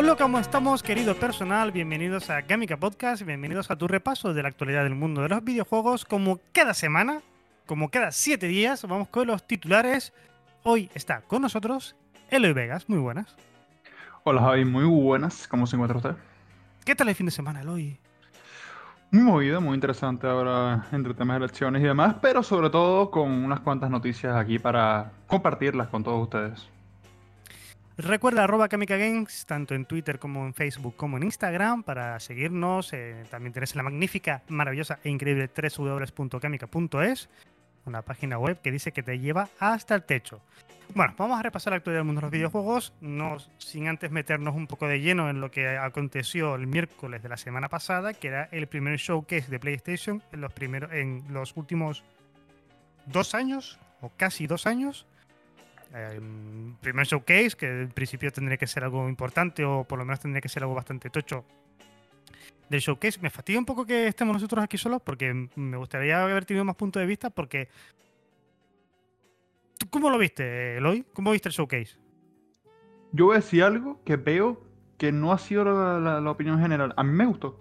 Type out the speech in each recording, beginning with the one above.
Hola, ¿cómo estamos, querido personal? Bienvenidos a Gamica Podcast, bienvenidos a tu repaso de la actualidad del mundo de los videojuegos. Como cada semana, como cada siete días, vamos con los titulares. Hoy está con nosotros Eloy Vegas, muy buenas. Hola Javi, muy buenas. ¿Cómo se encuentra usted? ¿Qué tal el fin de semana, Eloy? Muy movido, muy interesante ahora entre temas de elecciones y demás, pero sobre todo con unas cuantas noticias aquí para compartirlas con todos ustedes. Recuerda arroba Kamika Games, tanto en Twitter como en Facebook como en Instagram, para seguirnos. Eh, también tenés la magnífica, maravillosa e increíble www.kamika.es, una página web que dice que te lleva hasta el techo. Bueno, vamos a repasar la actualidad del mundo de los videojuegos, no sin antes meternos un poco de lleno en lo que aconteció el miércoles de la semana pasada, que era el primer showcase de PlayStation en los, primeros, en los últimos dos años, o casi dos años eh, primer showcase, que en principio tendría que ser algo importante o por lo menos tendría que ser algo bastante tocho del showcase. Me fastidia un poco que estemos nosotros aquí solos porque me gustaría haber tenido más puntos de vista porque... ¿Tú cómo lo viste, Eloy? ¿Cómo viste el showcase? Yo voy a decir algo que veo que no ha sido la, la opinión general. A mí me gustó.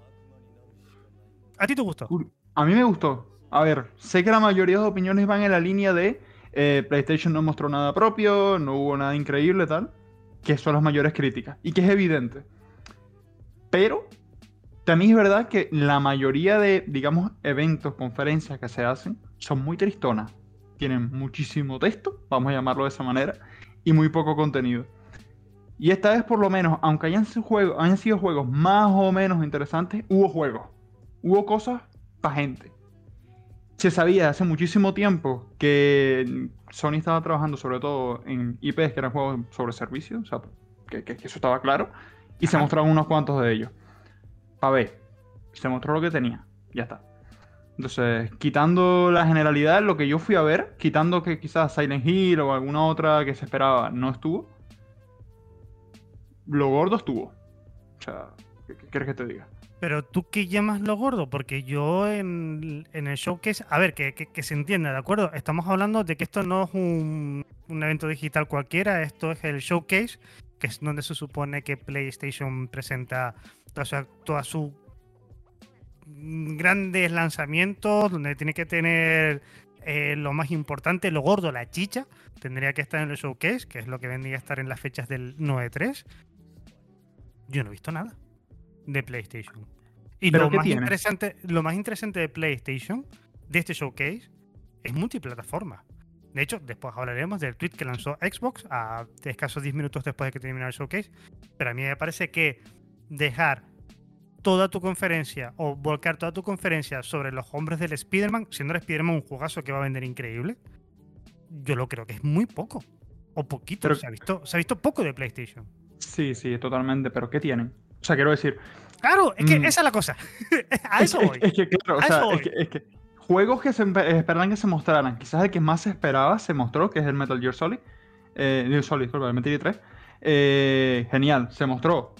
¿A ti te gustó? A mí me gustó. A ver, sé que la mayoría de las opiniones van en la línea de eh, PlayStation no mostró nada propio, no hubo nada increíble, tal, que son las mayores críticas y que es evidente. Pero también es verdad que la mayoría de, digamos, eventos, conferencias que se hacen son muy tristonas. Tienen muchísimo texto, vamos a llamarlo de esa manera, y muy poco contenido. Y esta vez, por lo menos, aunque hayan sido, juegos, hayan sido juegos más o menos interesantes, hubo juegos. Hubo cosas para gente se sabía hace muchísimo tiempo que Sony estaba trabajando sobre todo en IPs que eran juegos sobre servicios, o sea, que, eso estaba claro, y se mostraron unos cuantos de ellos. A ver, se mostró lo que tenía, ya está. Entonces, quitando la generalidad, lo que yo fui a ver, quitando que quizás Silent Hill o alguna otra que se esperaba no estuvo, lo gordo estuvo. O sea, ¿qué, qué quieres que te diga? Pero tú qué llamas lo gordo, porque yo en, el showcase, a ver, que, se entienda, ¿de acuerdo? Estamos hablando de que esto no es un, evento digital cualquiera, esto es el showcase, que es donde se supone que PlayStation presenta toda su, grandes lanzamientos, donde tiene que tener eh, lo más importante, lo gordo, la chicha, tendría que estar en el showcase, que es lo que vendría a estar en las fechas del 9-3. Yo no he visto nada de PlayStation. Y lo más, interesante, lo más interesante de PlayStation, de este showcase, es multiplataforma. De hecho, después hablaremos del tweet que lanzó Xbox a escasos 10 minutos después de que terminara el showcase. Pero a mí me parece que dejar toda tu conferencia o volcar toda tu conferencia sobre los hombres del Spider-Man, siendo el Spider-Man un juegazo que va a vender increíble, yo lo creo que es muy poco. O poquito. se, ha visto, se ha visto poco de PlayStation. Sí, sí, totalmente. Pero ¿qué tienen? O sea, quiero decir. Claro, es que mm. esa es la cosa. a eso voy. Es, que, claro, o sea, es que, juegos que se esperaban que se mostraran, quizás el que más se esperaba se mostró, que es el Metal Gear Solid. Eh, Solid, disculpa, el Metal Gear 3. Eh, genial, se mostró.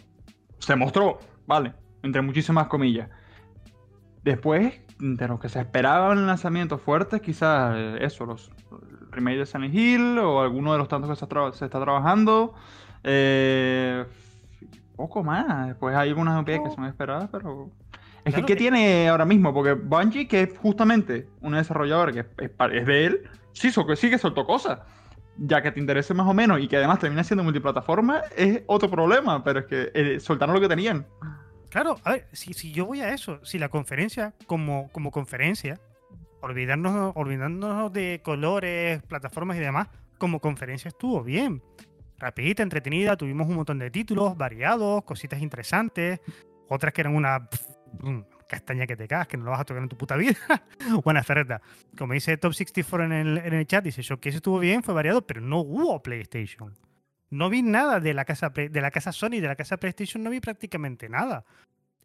Se mostró, vale, entre muchísimas comillas. Después, de los que se esperaban lanzamientos fuertes, quizás eh, eso, los remakes de Silent Hill o alguno de los tantos que se, se está trabajando. Eh, poco más. Después hay algunas noticias que son esperadas, pero. Es que, ¿qué tiene ahora mismo? Porque Bungie, que es justamente una desarrolladora que es, de él, sí, sí que soltó cosas. Ya que te interese más o menos y que además termina siendo multiplataforma, es otro problema, pero es que eh, soltaron lo que tenían. Claro, a ver, si, si yo voy a eso, si la conferencia como, como conferencia, olvidarnos, olvidándonos de colores, plataformas y demás, como conferencia estuvo bien rapidita, entretenida, tuvimos un montón de títulos variados, cositas interesantes, otras que eran una castaña que te cagas, que no lo vas a tocar en tu puta vida. Buena ferreta. Como dice Top 64 en el, en el chat, dice yo que estuvo bien, fue variado, pero no hubo PlayStation. No vi nada de la casa de la casa Sony, de la casa PlayStation, no vi prácticamente nada.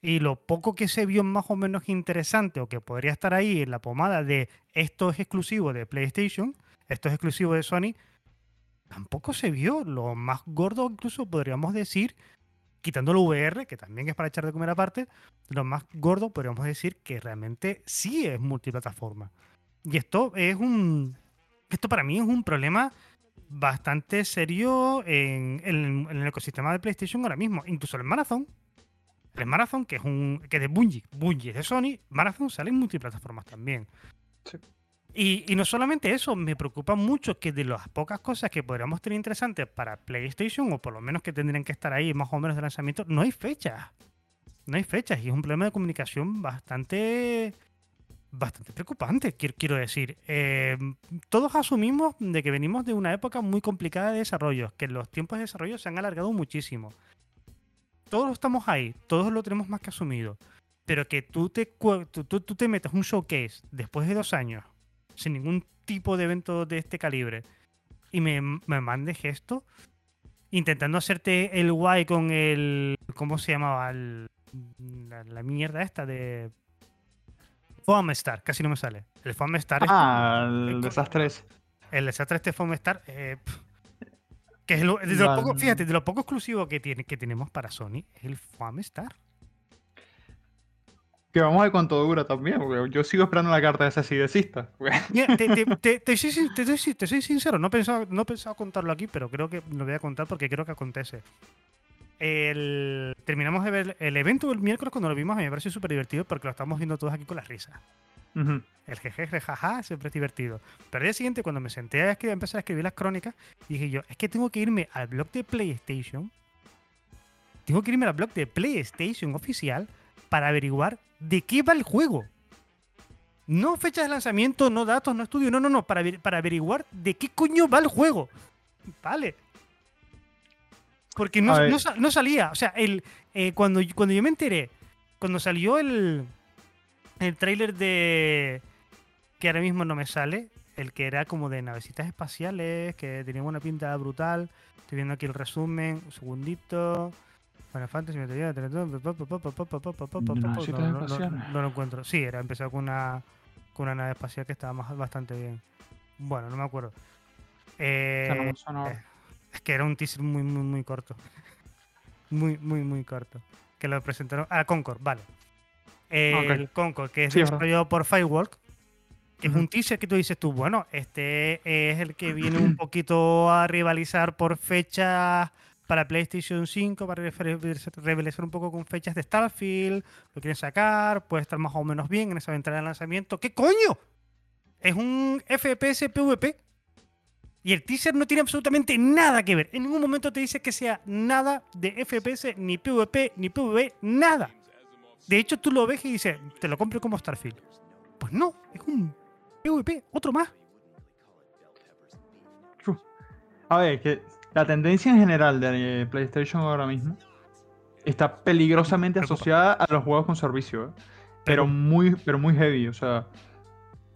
Y lo poco que se vio más o menos interesante o que podría estar ahí en la pomada de esto es exclusivo de PlayStation, esto es exclusivo de Sony, tampoco se vio. Lo más gordo incluso podríamos decir, quitando el VR, que también es para echar de comer aparte, lo más gordo podríamos decir que realmente sí es multiplataforma. Y esto es un... Esto para mí es un problema bastante serio en, el ecosistema de PlayStation ahora mismo. Incluso el Marathon. El Marathon, que es un que es de Bungie, Bungie es de Sony, Marathon sale en multiplataformas también. Sí. Y, no solamente eso, me preocupa mucho que de las pocas cosas que podríamos tener interesantes para PlayStation, o por lo menos que tendrían que estar ahí más o menos de lanzamiento, no hay fechas. No hay fechas y es un problema de comunicación bastante bastante preocupante, quiero, decir. Eh, todos asumimos de que venimos de una época muy complicada de desarrollo, que los tiempos de desarrollo se han alargado muchísimo. Todos estamos ahí, todos lo tenemos más que asumido. Pero que tú te, tú- tú te metas un showcase después de dos años, sin ningún tipo de evento de este calibre, y me, me mandes esto, intentando hacerte el guay con el. ¿Cómo se llamaba? El- la, la mierda esta de. Foam Star, casi no me sale. El Foam Star es Ah, el el co- desastre el desastre este Foam Star, eh, que es lo, de lo Vale. poco, fíjate, de lo poco exclusivo que, tiene, que tenemos para Sony, es el Foam Star. Que vamos a ver cuánto dura también, porque yo sigo esperando la carta de ese sidecista. Mira, te, te- te- te soy, sin- te soy- te soy sincero, no pensaba, no pensaba contarlo aquí, pero creo que lo voy a contar porque creo que acontece. El- terminamos de ver el evento del miércoles cuando lo vimos, a mí me pareció súper divertido porque lo estamos viendo todos aquí con las risas. El jeje, jaja, siempre es divertido. Pero al día siguiente, cuando me senté a, escribir, empezar a escribir las crónicas, dije yo, es que tengo que irme al blog de PlayStation. Tengo que irme al blog de PlayStation oficial para averiguar de qué va el juego. No fechas de lanzamiento, no datos, no estudio, no, no, no, para, para averiguar de qué coño va el juego. Vale. Porque no, no no salía. O sea, el, eh, cuando, cuando yo me enteré, cuando salió el, el tráiler de... que ahora mismo no me sale, el que era como de navecitas espaciales, que tenía una pinta brutal. Estoy viendo aquí el resumen, un segundito. Final Fantasy, Metal Gear, no, lo encuentro. Sí, era empezado con una, con una nave espacial que estaba más- bastante bien. Bueno, no me acuerdo. Eh, eh, es que era un teaser muy, muy, muy corto. Muy, muy, muy corto. Que lo presentaron. Ah, Concord, vale. El Concord, que es Sí, desarrollado por Firewalk. Que es un teaser que tú dices tú, bueno, este es el que viene un poquito a rivalizar por fechas para PlayStation 5, para rivalizar un poco con fechas de Starfield, lo quieren sacar, puede estar más o menos bien en esa ventana de lanzamiento. ¿Qué coño? Es un FPS PvP. Y el teaser no tiene absolutamente nada que ver. En ningún momento te dice que sea nada de FPS, ni PvP, ni PvE, nada. De hecho, tú lo ves y dices, te lo compro como Starfield. Pues no, es un PvP, otro más. A ver, que la tendencia en general de eh, PlayStation ahora mismo está peligrosamente asociada a los juegos con servicio, ¿eh? pero muy, pero muy heavy, o sea,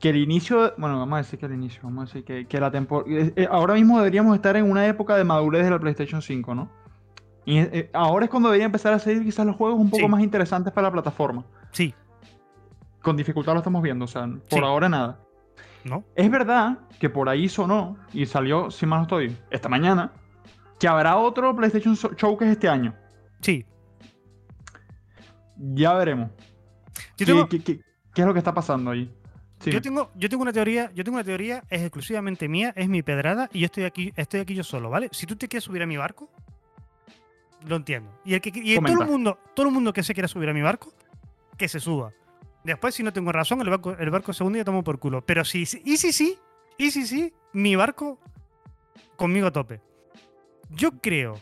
que el inicio, bueno, vamos a decir que el inicio, vamos a decir que, que la temporada, ahora mismo deberíamos estar en una época de madurez de la PlayStation 5, ¿no? Y eh, ahora es cuando deberían empezar a salir quizás los juegos un poco Sí. más interesantes para la plataforma. Sí, Con dificultad lo estamos viendo, o sea, por Sí. ahora nada. ¿no? Es verdad que por ahí sonó y salió, si mal no estoy, esta mañana, que habrá otro PlayStation So- Showcase este año. Sí. Ya veremos. Yo ¿Qué, tengo, qué- qué- qué es lo que está pasando ahí? Sí. yo tengo, yo tengo una teoría, yo tengo una teoría, es exclusivamente mía, es mi pedrada, y yo estoy aquí, estoy aquí yo solo, ¿vale? Si tú te quieres subir a mi barco, lo entiendo. Y, el que, y todo el mundo, todo el mundo que se quiera subir a mi barco, que se suba. Después, si no tengo razón, el barco, el barco segundo ya tomo por culo. Pero si, y si sí, y si sí, mi barco conmigo a tope. Yo creo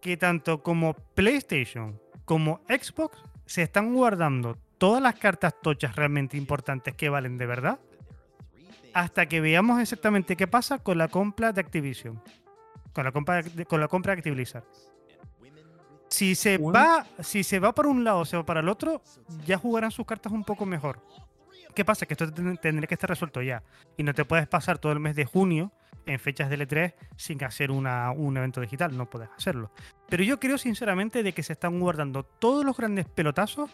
que tanto como PlayStation como Xbox se están guardando todas las cartas tochas realmente importantes que valen de verdad hasta que veamos exactamente qué pasa con la compra de Activision. Con la compra de, con la compra de Activision. Si se, va, si se va para un lado o se va para el otro, ya jugarán sus cartas un poco mejor. ¿Qué pasa? Que esto ten- tendría que estar resuelto ya. Y no te puedes pasar todo el mes de junio en fechas de L3 sin hacer una- un evento digital. No puedes hacerlo. Pero yo creo sinceramente de que se están guardando todos los grandes pelotazos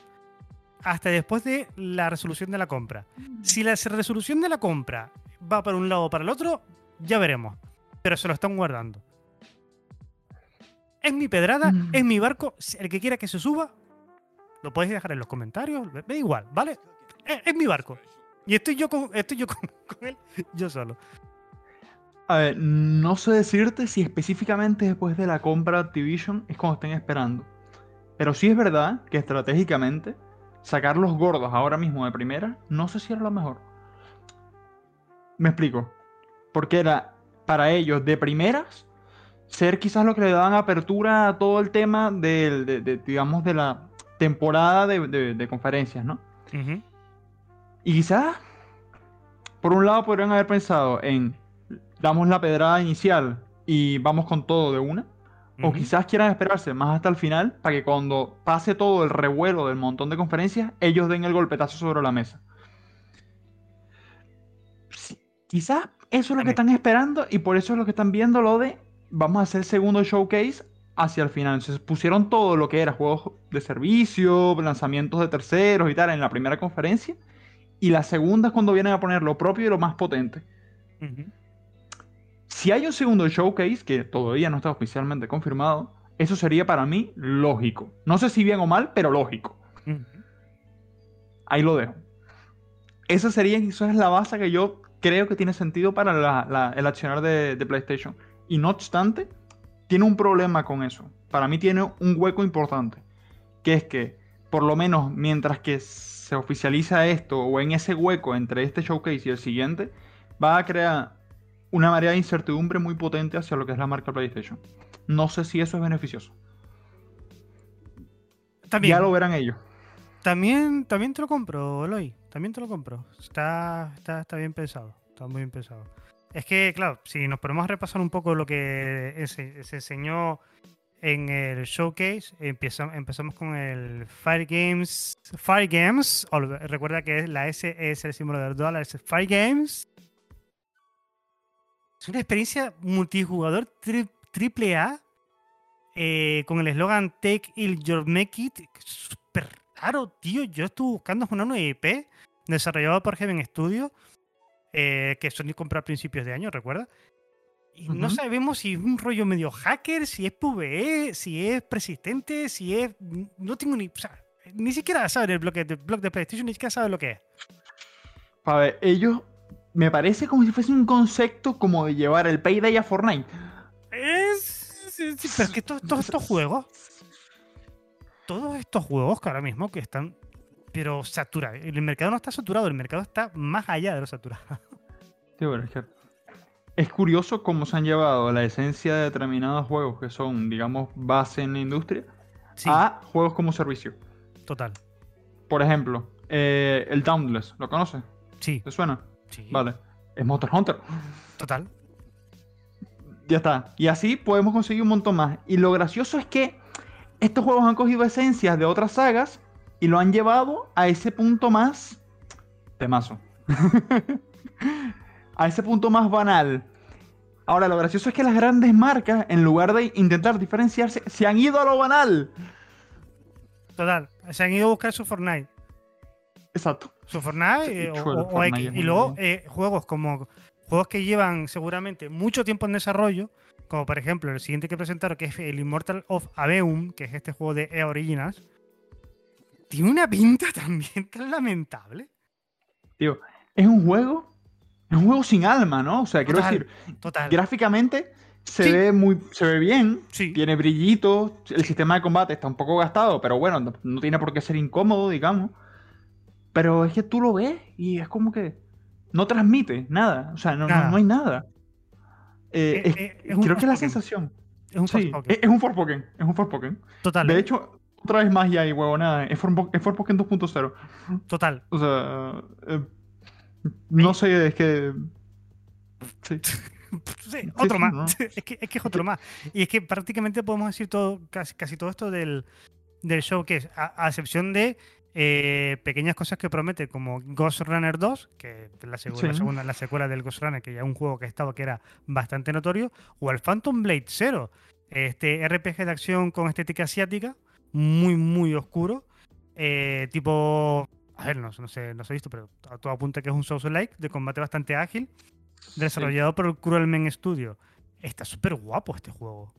hasta después de la resolución de la compra. Si la resolución de la compra va para un lado o para el otro, ya veremos. Pero se lo están guardando. Es mi pedrada, Mm. es mi barco. El que quiera que se suba, lo podéis dejar en los comentarios. Me da igual, ¿vale? Es, es mi barco. Y estoy yo con, estoy yo con, con él, yo solo. A ver, no sé decirte si específicamente después de la compra de Activision es cuando estén esperando. Pero sí es verdad que estratégicamente sacar los gordos ahora mismo de primera, no sé si era lo mejor. Me explico. Porque era para ellos de primeras ser quizás lo que le daban apertura a todo el tema del- de, de- digamos, de la temporada de, de- conferencias, ¿no? Ujú. Y quizás, por un lado, podrían haber pensado en damos la pedrada inicial y vamos con todo de una. O quizás quieran esperarse más hasta el final para que cuando pase todo el revuelo del montón de conferencias, ellos den el golpetazo sobre la mesa. Sí, quizás eso es lo que están esperando y por eso es lo que están viendo lo de vamos a hacer el segundo showcase hacia el final. Entonces pusieron todo lo que era juegos de servicio, lanzamientos de terceros y tal en la primera conferencia. Y la segunda es cuando vienen a poner lo propio y lo más potente. Si hay un segundo showcase, que todavía no está oficialmente confirmado, eso sería para mí lógico. No sé si bien o mal, pero lógico. Ahí lo dejo. Esa sería quizás la base que yo creo que tiene sentido para la- la- el accionar de, de PlayStation. Y no obstante, tiene un problema con eso. Para mí tiene un hueco importante. Que es que, por lo menos mientras que se oficializa esto, o en ese hueco entre este showcase y el siguiente, va a crear una marea de incertidumbre muy potente hacia lo que es la marca PlayStation. No sé si eso es beneficioso. También, Ya lo verán ellos. también, también te lo compro, Eloy. También te lo compro. Está, está, está bien pensado. Está muy bien pensado. Es que, claro, si nos ponemos a repasar un poco lo que se, se enseñó en el showcase, empezamos con el Fire Games. Fire Games. Recuerda que la S es el símbolo del dólar, es Fire Games. Es una experiencia multijugador tri- triple A eh, con el eslogan Take It Your Make It. Súper raro, tío. Yo estuve buscando una nueva IP desarrollada por Heaven Studio eh, que Sony compró a principios de año, ¿recuerda? Y no sabemos si es un rollo medio hacker, si es PvE, si es persistente, si es. No tengo ni. O sea, ni siquiera sabe el bloque de, blog de PlayStation, ni siquiera sabe lo que es. A ver, ellos me parece como si fuese un concepto como de llevar el Payday a Fortnite. Es. sí, sí, pero es que to- todos estos juegos. Todos estos juegos que ahora mismo que están. Pero saturados. El mercado no está saturado, el mercado está más allá de lo saturado. Sí, bueno, es, que es curioso cómo se han llevado la esencia de determinados juegos que son, digamos, base en la industria Sí, a juegos como servicio. total. Por ejemplo, eh, el Dauntless, ¿lo conoces? Sí, ¿Te suena? sí. Vale. Es Monster Hunter. Total. Ya está. Y así podemos conseguir un montón más. Y lo gracioso es que estos juegos han cogido esencias de otras sagas y lo han llevado a ese punto más. Temazo. a ese punto más banal. Ahora, lo gracioso es que las grandes marcas, en lugar de intentar diferenciarse, se han ido a lo banal. Total. Se han ido a buscar su Fortnite. Exacto. Su Fortnite eh, o- Fortnite X. Y luego eh, juegos como juegos que llevan seguramente mucho tiempo en desarrollo, como por ejemplo el siguiente que presentaron, que es el Immortal of Aveum, que es este juego de EA Originals. Tiene una pinta también tan lamentable. Tío, es un juego. Es un juego sin alma, ¿no? O sea, quiero Total, decir, Total. gráficamente se Sí. ve muy. se ve bien. Sí. Tiene brillitos. El sistema de combate está un poco gastado, pero bueno, no, no tiene por qué ser incómodo, digamos. Pero es que tú lo ves y es como que no transmite nada. O sea, no, no- Nada. no hay nada. Eh, Eh, es- eh, es creo que es la sensación. Es un Sí, es, es un Forspoken. Es un. Total. De hecho, otra vez más ya hay huevonada. Es Forspoken 2.0. Total. O sea, no sé, es que. Sí. Sí, otro sí, más. ¿no? Es, que, es que es otro más. Y es que prácticamente podemos decir todo, casi, casi todo esto del, del show, que es, a, a excepción de Eh, pequeñas cosas que promete, como Ghost Runner 2, que es la, segunda, la secuela del Ghost Runner, que ya es un juego que estaba que era bastante notorio, o el Phantom Blade Zero, este RPG de acción con estética asiática, muy, muy oscuro, eh, tipo, a ver, no, no sé, no se ha visto, pero a todo apunta que es un Souls-like de combate bastante ágil, desarrollado por el Cruelman Studio. Está súper guapo este juego.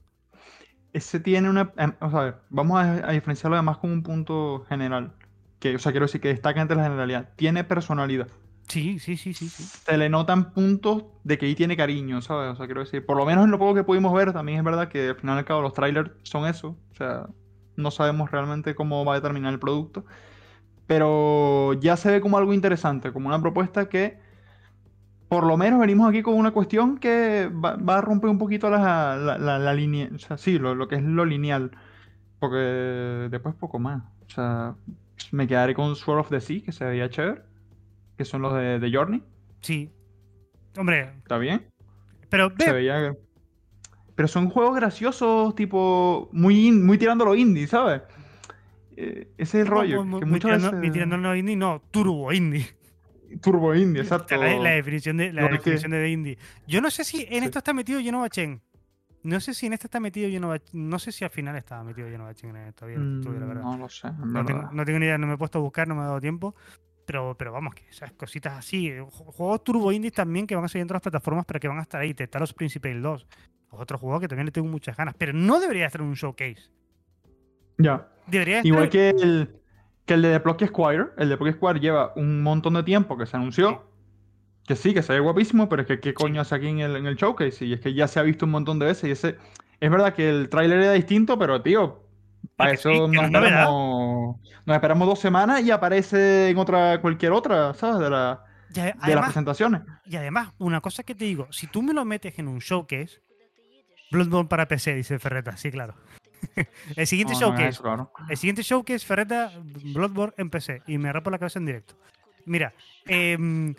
Ese tiene una. em, O sea, vamos a, a diferenciarlo además con un punto general. Que, o sea, quiero decir que destaca entre la generalidad. Tiene personalidad. Sí, sí, sí, sí, sí. Se le notan puntos de que ahí tiene cariño, ¿sabes? O sea, quiero decir, por lo menos en lo poco que pudimos ver, también es verdad que al final y al cabo los trailers son eso. O sea, no sabemos realmente cómo va a determinar el producto. Pero ya se ve como algo interesante, como una propuesta que por lo menos venimos aquí con una cuestión que va, va a romper un poquito la, la, la- la línea, o sea, sí, lo, lo que es lo lineal. Porque después poco más. O sea, me quedaré con Sword of the Sea, que se veía chévere, que son los de, de Journey. Sí. Hombre, ¿Está bien? pero Se ve, veía. Pero son juegos graciosos, tipo. Muy, muy tirando lo indie, ¿sabes? Eh, ese es el rollo. Que muy muchas veces- tirando no indie, no, turbo indie. Turbo indie, exacto. La, la definición de, la que- definición de indie. Yo no sé si en Sí. esto está metido Genova Chen. No sé si en esto está metido Genova No sé si al final estaba metido Genova Chen en la Mm, verdad. No lo sé, No tengo, no ni idea, no me he puesto a buscar, no me ha dado tiempo. Pero, pero vamos, que esas cositas así. eh, ju- Juegos turbo indies también que van a salir en todas las plataformas, pero que van a estar ahí. Tetalos Principal 2. Otro juego que también le tengo muchas ganas. Pero no debería estar en un showcase. Ya. Debería estar. Igual que el, que el de The Plucky Squire. El de Plucky Squire lleva un montón de tiempo que se anunció. Que sí, que se ve guapísimo, pero es que qué coño hace aquí en el, en el showcase. Y es que ya se ha visto un montón de veces. Y ese. Es verdad que el tráiler era distinto, pero tío. Para eso sí, nos esperamos, nos esperamos dos semanas y aparece en otra, cualquier otra, ¿sabes? De, la, de las además, presentaciones. Y además, una cosa que te digo, si tú me lo metes en un showcase, Bloodborne para PC, dice Ferreta, sí, claro. el siguiente No, no es claro. el siguiente showcase, Ferreta, Bloodborne en PC, y me rapo la cabeza en directo. Mira, em,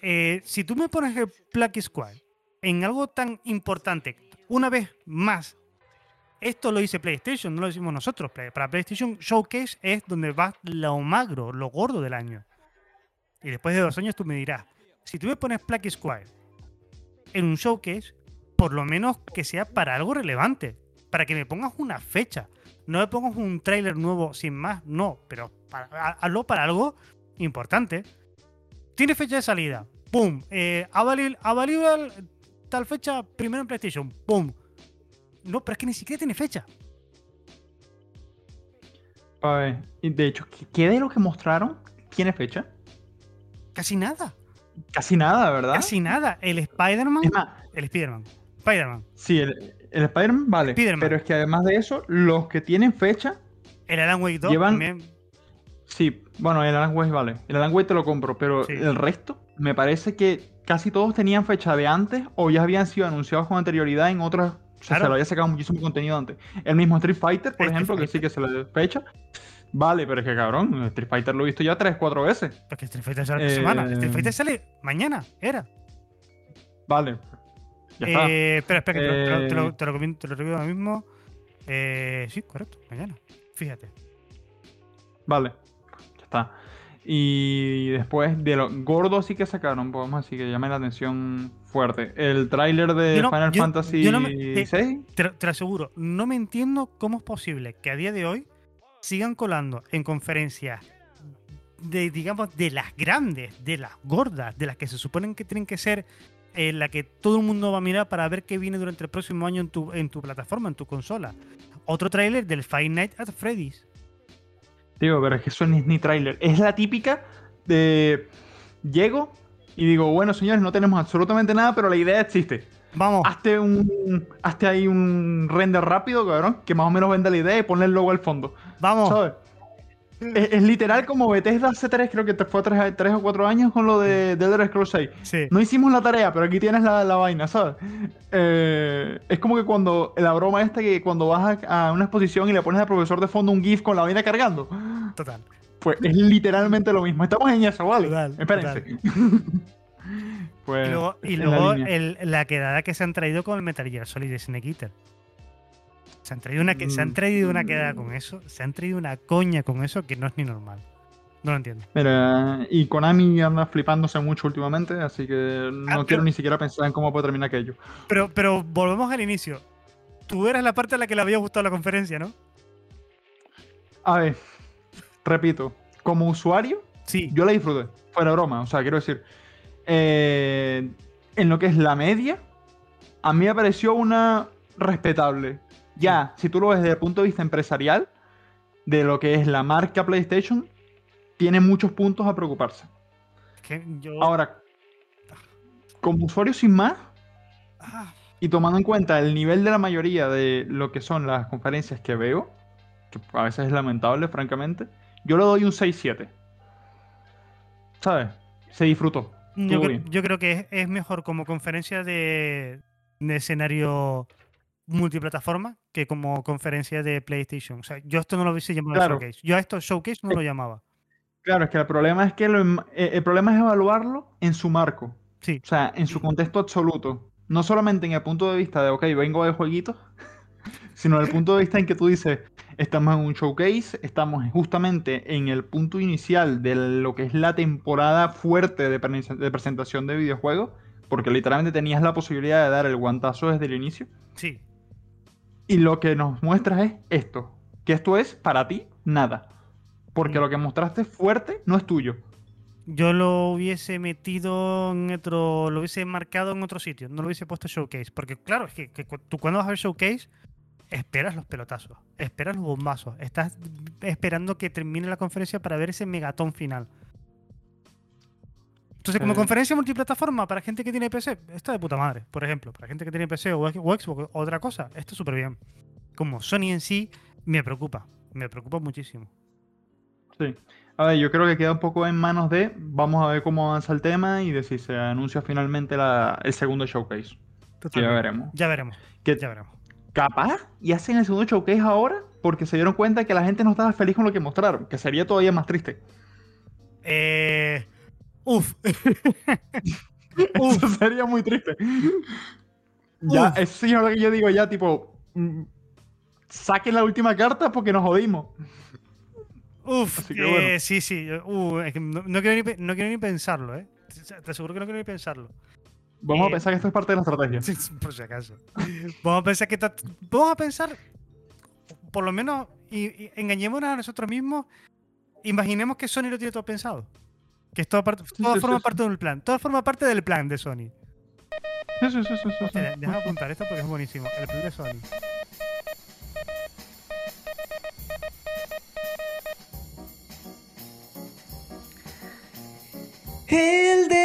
eh, si tú me pones el Plucky Squad en algo tan importante, una vez más, esto lo dice PlayStation, no lo decimos nosotros. Para PlayStation, Showcase es donde va lo magro, lo gordo del año. Y después de dos años tú me dirás, si tú me pones Plucky Squad en un showcase, por lo menos que sea para algo relevante, para que me pongas una fecha. No me pongas un tráiler nuevo sin más, no, pero para, ha- hazlo para algo importante. Tiene fecha de salida, ¡pum! Eh, avail- available tal fecha, primero en PlayStation, ¡pum! No, pero es que ni siquiera tiene fecha. A ver, de hecho, ¿qué, de lo que mostraron tiene fecha? Casi nada. Casi nada, ¿verdad? Casi nada. El Spider-Man. El Spider-Man. Spider-Man. sí, el, el Spider-Man vale. Pero es que además de eso, los que tienen fecha, El Alan Wake 2 Llevan- también. sí, bueno, el Alan Wake vale. El Alan Wake te lo compro, pero Sí. el resto, me parece que casi todos tenían fecha de antes o ya habían sido anunciados con anterioridad en otras. O sea, Claro. se lo había sacado muchísimo contenido antes. El mismo Street Fighter, por Street ejemplo, que sí que se le fecha. Vale, pero es que cabrón, Street Fighter lo he visto ya tres, cuatro veces. Porque Street Fighter sale esta semana. Eh, Street Fighter sale mañana. Era. Vale. Eh, espera, espera, que te, lo- te lo, te lo- Eh, te lo comento- te lo digo ahora mismo. Eh, sí, correcto, mañana. Fíjate. Vale, ya está. Y después de lo gordo sí que sacaron, podemos decir que llame la atención fuerte. El tráiler de no- Final yo- Fantasy yo no me- eh, VI. Te, te lo aseguro, no me entiendo cómo es posible que a día de hoy sigan colando en conferencias de, digamos, de las grandes, de las gordas, de las que se suponen que tienen que ser eh, la que todo el mundo va a mirar para ver qué viene durante el próximo año en tu, en tu plataforma, en tu consola. Otro tráiler del Five Nights at Freddy's. Tío, pero es que eso no es ni tráiler. Es la típica de... Llego y digo, bueno señores, no tenemos absolutamente nada, pero la idea existe. Vamos, Hazte un... Hazte ahí un render rápido, cabrón, que más o menos venda la idea y ponle el logo al fondo. vamos. ¿Sabes? Es, es literal como Bethesda hace tres, creo que fue tres, tres o cuatro años con lo de, de Elder Scrolls 6. Sí. No hicimos la tarea, pero aquí tienes la, la vaina, ¿sabes? Eh, es como que cuando la broma esta que cuando vas a, a una exposición y le pones al profesor de fondo un GIF con la vaina cargando. Total. Pues es literalmente lo mismo. Estamos en eso, ¿vale? Total, Espérense. pues, Y luego, y el- la quedada que se han traído con el Metal Gear Solid Snake Eater. Se han, traído una, que- se han Mm. traído una quedada con eso, se han traído una coña con eso que no es ni normal. No lo entiendo. Mira, y Konami anda flipándose mucho últimamente, así que no Ah, quiero pero- ni siquiera pensar en cómo puede terminar aquello. Pero, pero volvemos al inicio. Tú eras la parte a la que le había gustado la conferencia, ¿no? A ver, repito, como usuario, Sí. yo la disfruté, fuera broma, o sea, quiero decir, eh, en lo que es la media, a mí me pareció una respetable. Ya, si tú lo ves desde el punto de vista empresarial, de lo que es la marca PlayStation, tiene muchos puntos a preocuparse. yo... Ahora, como usuario sin más, Ah, y tomando en cuenta el nivel de la mayoría de lo que son las conferencias que veo, que a veces es lamentable, francamente, yo le doy un 6-7. ¿Sabes? Se disfrutó. yo, Estuvo cre- bien. yo creo que es, es mejor como conferencia de, de escenario multiplataforma que como conferencia de PlayStation. O sea, yo esto no lo hubiese llamado Claro. Showcase. Yo a esto Showcase no lo llamaba. Claro, es que el problema es que lo em- eh, el problema es evaluarlo en su marco, Sí. o sea, en su contexto absoluto. No solamente en el punto de vista de, ok, vengo de jueguitos, sino en el punto de vista en que tú dices, estamos en un showcase, estamos justamente en el punto inicial de lo que es la temporada fuerte de, pre- de presentación de videojuegos, porque literalmente tenías la posibilidad de dar el guantazo desde el inicio. Sí. Y lo que nos muestras es esto, que esto es para ti nada. Porque Mm. lo que mostraste fuerte no es tuyo. Yo lo hubiese metido en otro, lo hubiese marcado en otro sitio, no lo hubiese puesto showcase, porque claro, es que, que tú cuando vas a ver showcase esperas los pelotazos, esperas los bombazos, estás esperando que termine la conferencia para ver ese megatón final. Entonces, como conferencia multiplataforma para gente que tiene PC, está de puta madre, por ejemplo, para gente que tiene PC o, X- o Xbox, otra cosa, esto súper bien. Como Sony en sí, me preocupa, me preocupa muchísimo. Sí. A ver, yo creo que queda un poco en manos de, vamos a ver cómo avanza el tema y de si se anuncia finalmente la- el segundo showcase. Que ya veremos. Ya veremos, Que ya veremos. capaz y hacen el segundo showcase ahora porque se dieron cuenta que la gente no estaba feliz con lo que mostraron, que sería todavía más triste. Eh, uf. Eso sería muy triste. Ya, es lo que yo digo ya, tipo, mm, saquen la última carta porque nos jodimos. Uf, que eh, bueno. sí, sí. uh, es que no, no quiero ni, pe- no quiero ni pensarlo, ¿eh? Te aseguro que no quiero ni pensarlo. Vamos Eh, a pensar que esto es parte de la estrategia. Por si acaso. Vamos a pensar que. Vamos a pensar, por lo menos, y, y engañémonos a nosotros mismos. Imaginemos que Sony lo tiene todo pensado. Que esto parte- todo sí, forma sí, sí. parte del plan. Todo forma parte del plan de Sony. Sí, sí, sí, sí, déjame apuntar esto porque es buenísimo. El plan de Sony. Elden Ring.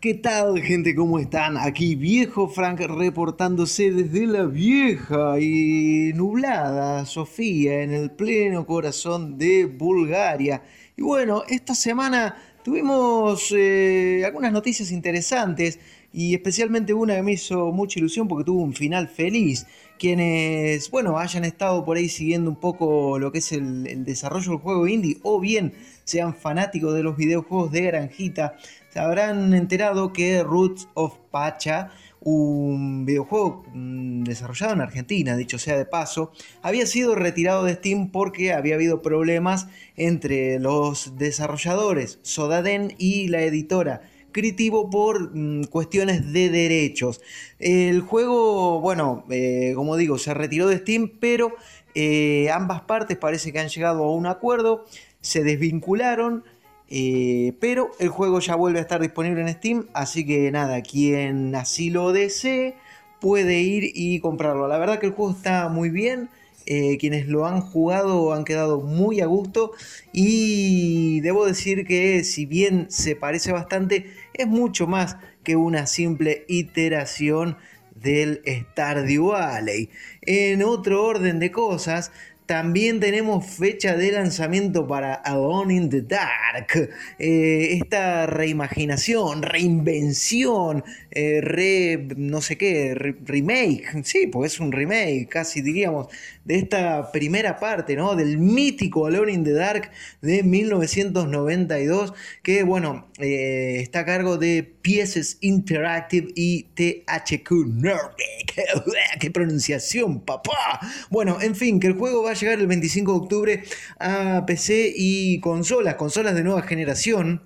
¿Qué tal, gente? ¿Cómo están? Aquí viejo Frank reportándose desde la vieja y nublada Sofía en el pleno corazón de Bulgaria. Y bueno, esta semana tuvimos eh, algunas noticias interesantes y especialmente una que me hizo mucha ilusión porque tuvo un final feliz. Quienes, bueno, hayan estado por ahí siguiendo un poco lo que es el, el desarrollo del juego indie o bien sean fanáticos de los videojuegos de granjita, se habrán enterado que Roots of Pacha, un videojuego mm, desarrollado en Argentina, dicho sea de paso, había sido retirado de Steam porque había habido problemas entre los desarrolladores Sodaden y la editora Critivo por mm, cuestiones de derechos. El juego, bueno, eh, como digo, se retiró de Steam, pero eh, ambas partes parece que han llegado a un acuerdo, se desvincularon. eh, pero el juego ya vuelve a estar disponible en Steam, así que nada, quien así lo desee puede ir y comprarlo. La verdad que el juego está muy bien, eh, quienes lo han jugado han quedado muy a gusto y debo decir que si bien se parece bastante, es mucho más que una simple iteración del Stardew Valley. En otro orden de cosas, también tenemos fecha de lanzamiento para Alone in the Dark. Eh, esta reimaginación, reinvención, eh, re, no sé qué, re- remake, sí, pues es un remake, casi diríamos, de esta primera parte, ¿no? Del mítico Alone in the Dark de 1992, que bueno, eh, está a cargo de Pieces Interactive y THQ Nordic. ¡Qué pronunciación, papá! Bueno, en fin, que el juego va a llegar el 25 de octubre a PC y consolas, consolas de nueva generación.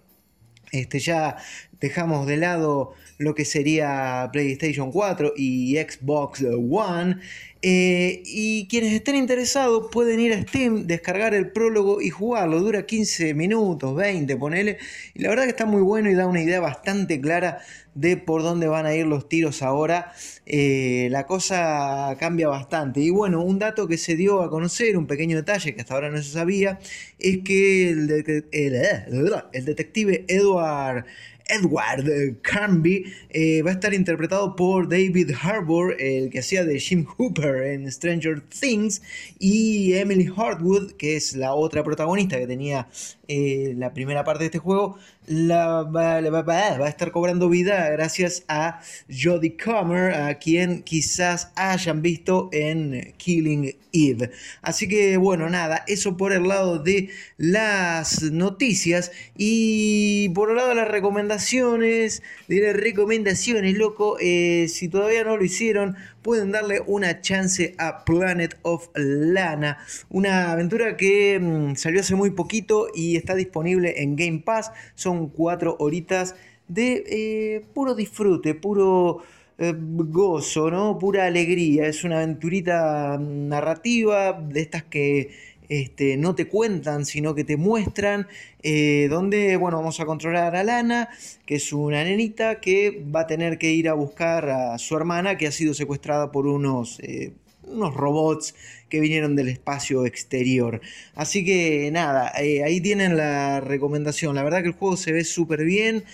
Este, ya dejamos de lado lo que sería PlayStation 4 y Xbox One. Eh, y quienes estén interesados pueden ir a Steam, descargar el prólogo y jugarlo. Dura 15 minutos, 20, ponele. Y la verdad que está muy bueno y da una idea bastante clara de por dónde van a ir los tiros ahora. Eh, la cosa cambia bastante. Y bueno, un dato que se dio a conocer, un pequeño detalle que hasta ahora no se sabía, es que el, el detective Edward Edward Carnby eh, va a estar interpretado por David Harbour, el que hacía de Jim Hooper en Stranger Things, y Emily Hartwood, que es la otra protagonista que tenía eh, la primera parte de este juego, la, va, a estar cobrando vida gracias a Jodie Comer, a quien quizás hayan visto en Killing Eve. Así que bueno, nada, eso por el lado de las noticias y por el lado de las recomendaciones, de las recomendaciones, loco, eh, si todavía no lo hicieron, pueden darle una chance a Planet of Lana, una aventura que mm, salió hace muy poquito y está disponible en Game Pass. Son cuatro horitas de eh, puro disfrute, puro eh, gozo, ¿no? Pura alegría. Es una aventurita narrativa de estas que este, no te cuentan, sino que te muestran, eh, donde, bueno, vamos a controlar a Lana, que es una nenita que va a tener que ir a buscar a su hermana, que ha sido secuestrada por unos, eh, unos robots que vinieron del espacio exterior. Así que nada, eh, ahí tienen la recomendación. La verdad que el juego se ve súper bien.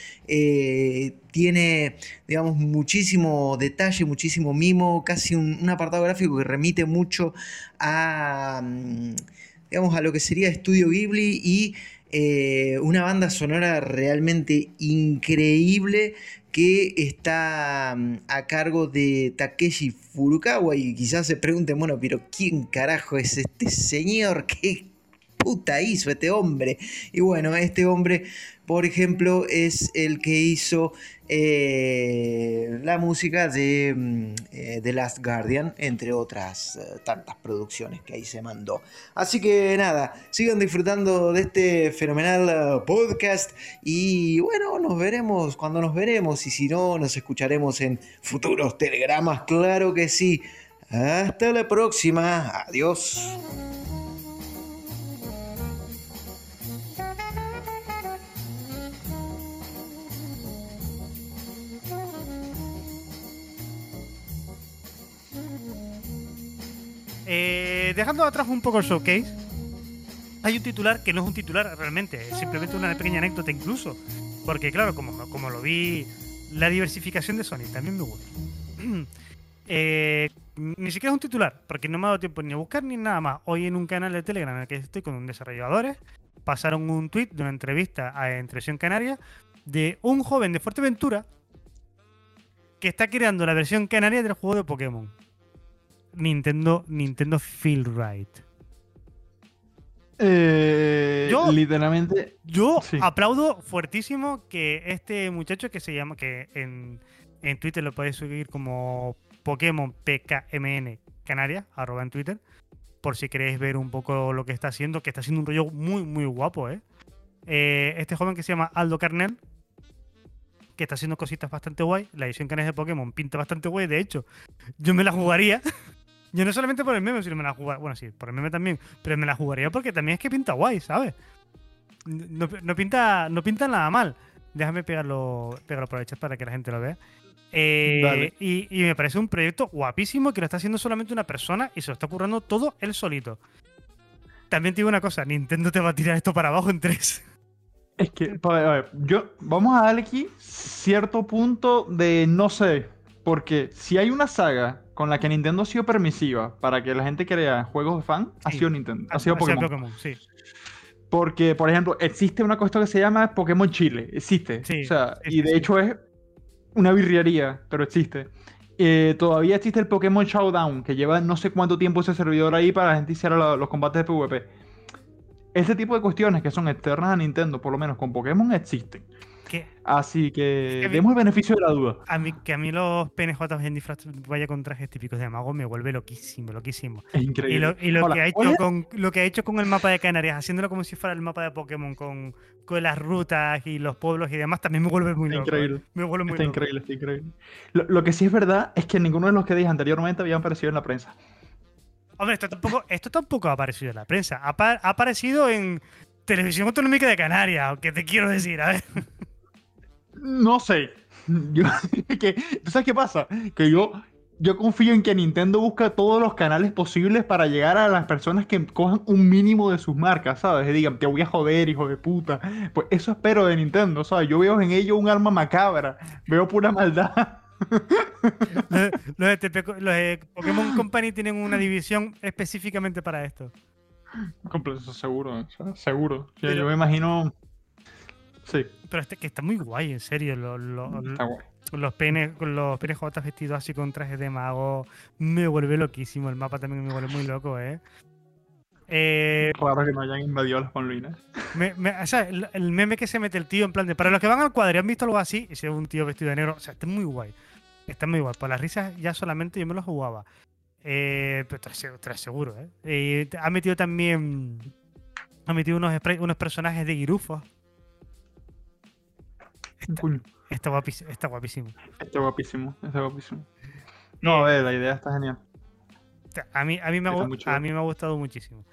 tiene, digamos, muchísimo detalle, muchísimo mimo, casi un, apartado gráfico que remite mucho a... Mm, digamos, a lo que sería Estudio Ghibli y eh, una banda sonora realmente increíble que está mm, a cargo de Takeshi Furukawa y quizás se pregunten, bueno, pero ¿quién carajo es este señor? ¿Qué puta hizo este hombre? Y bueno, este hombre, por ejemplo, es el que hizo eh, la música de mm, eh, The Last Guardian, entre otras eh, tantas producciones que ahí se mandó. Así que nada, sigan disfrutando de este fenomenal podcast y bueno, nos veremos cuando nos veremos y si no, nos escucharemos en futuros telegramas, claro que sí. Hasta la próxima, adiós. Dejando atrás un poco el showcase, hay un titular que no es un titular realmente, simplemente una pequeña anécdota incluso. Porque claro, como, como lo vi, la diversificación de Sony también me gusta. Eh, ni siquiera es un titular, porque no me ha dado tiempo ni a buscar ni nada más. Hoy en un canal de Telegram en el que estoy con desarrolladores, pasaron un tweet de una entrevista a Entrevisión Canaria de un joven de Fuerteventura que está creando la versión canaria del juego de Pokémon. Nintendo, Nintendo Feel Right. Eh, yo, literalmente. Yo aplaudo fuertísimo que este muchacho que se llama, que en, Twitter lo podéis seguir como Pokémon PKMN Canarias, arroba en Twitter, por si queréis ver un poco lo que está haciendo, que está haciendo un rollo muy, muy guapo, ¿eh? eh este joven que se llama Aldo Carnel, que está haciendo cositas bastante guay. La edición canadiense de Pokémon pinta bastante guay. De hecho, yo me la jugaría. Yo no solamente por el meme, sino me la jugaría. Bueno, sí, por el meme también. Pero me la jugaría porque también es que pinta guay, ¿sabes? No, pinta, no pinta nada mal. Déjame pegarlo, pegarlo por el chat para que la gente lo vea. Eh, y, me parece un proyecto guapísimo que lo está haciendo solamente una persona y se lo está currando todo él solito. También te digo una cosa, Nintendo te va a tirar esto para abajo en tres. Es que, a ver, yo, vamos a darle aquí cierto punto de no sé, porque si hay una saga con la que Nintendo ha sido permisiva para que la gente crea juegos de fan, ha sido Nintendo, ha, sido Pokémon. sí. Porque, por ejemplo, existe una cosa que se llama Pokémon Chile, existe. o sea, y de hecho es una birriaría, pero existe. Eh, todavía existe el Pokémon Showdown, que lleva no sé cuánto tiempo ese servidor ahí para la gente hiciera los combates de PvP. Ese tipo de cuestiones que son externas a Nintendo, por lo menos con Pokémon, existen. Que Así que Es que demos el beneficio de la duda. a mí, que a mí los PNJ en disfraz vaya con trajes típicos de mago me vuelve loquísimo, loquísimo. Es Y increíble. lo, y lo que ha hecho ¿cuál es- con lo que ha hecho con el mapa de Canarias, haciéndolo como si fuera el mapa de Pokémon, con, con las rutas y los pueblos y demás, también me vuelve muy loco. increíble. Me vuelve muy Está loco. increíble, está increíble. Lo, lo que sí es verdad es que ninguno de los que dije anteriormente habían aparecido en la prensa. Hombre, esto tampoco, esto tampoco ha aparecido en la prensa. Ha, pa- ha aparecido en Televisión Autonómica de Canarias, aunque te quiero decir, a ver. No sé. Yo, que, ¿Tú sabes qué pasa? Que yo, yo confío en que Nintendo busca todos los canales posibles para llegar a las personas que cojan un mínimo de sus marcas, ¿sabes? Y digan, te voy a joder, hijo de puta. Pues eso espero de Nintendo, ¿sabes? Yo veo en ello un arma macabra. Veo pura maldad. Los, los de TP los de Pokémon Company tienen una división específicamente para esto. Completo, seguro, seguro. Pero- yo me imagino. Sí, Pero este, que está muy guay, en serio. lo- lo- está guay. los con los PNJ vestidos así con trajes de mago me vuelve loquísimo. El mapa también me vuelve muy loco, ¿eh? Eh, Raro que no hayan invadido las conluinas. me- me- o sea, el, el meme que se mete el tío en plan de. Para los que van al cuadro y han visto algo así, y se ve un tío vestido de negro. O sea, está muy guay. Está muy guay. Por las risas ya solamente yo me lo jugaba. Eh, pero te lo aseguro- te lo seguro, ¿eh? Eh, ha metido también. Ha metido unos, spray- unos personajes de Girufos. Coño, Está, guapis- está guapísimo. está guapísimo, está guapísimo. No, a ver, la idea está genial. A mí, a mí, me, ha, Está a mí me ha gustado muchísimo.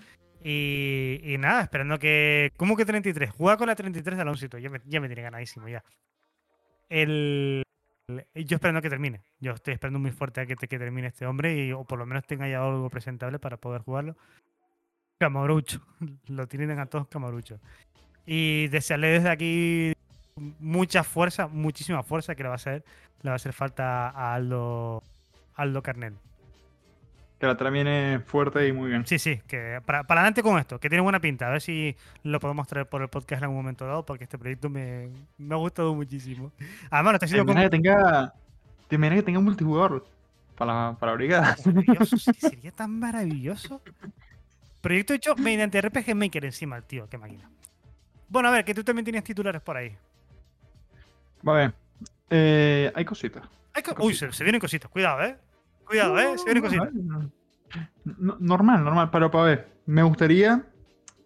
Y, y nada, esperando que. ¿Cómo que 33? Juega con la 33 de Alonsito. Ya me, ya me tiene ganadísimo ya. El, el- yo esperando que termine. Yo estoy esperando muy fuerte a que, te- que termine este hombre y, o por lo menos tenga ya algo presentable para poder jugarlo. Camarucho. Lo tienen a todos Camarucho. Y desearle desde aquí mucha fuerza, muchísima fuerza que le va a hacer, le va a hacer falta a Aldo, Aldo Carnel. Que la termine fuerte y muy bien. Sí, sí, que para, para adelante con esto, que tiene buena pinta. A ver si lo podemos traer por el podcast en algún momento dado, porque este proyecto me, me ha gustado muchísimo. Además, lo está ¿Te haciendo imaginas que tenga, te que tenga multijugador para, para brigada? sería tan maravilloso. Proyecto hecho mediante RPG Maker encima, tío, qué máquina. Bueno, a ver, que tú también tenías titulares por ahí. Va a ver. Eh, hay cositas. Hay co- Uy, se, se vienen cositas, cuidado, eh. Cuidado, eh, se vienen cositas. Normal, no- normal, pero para ver. Me gustaría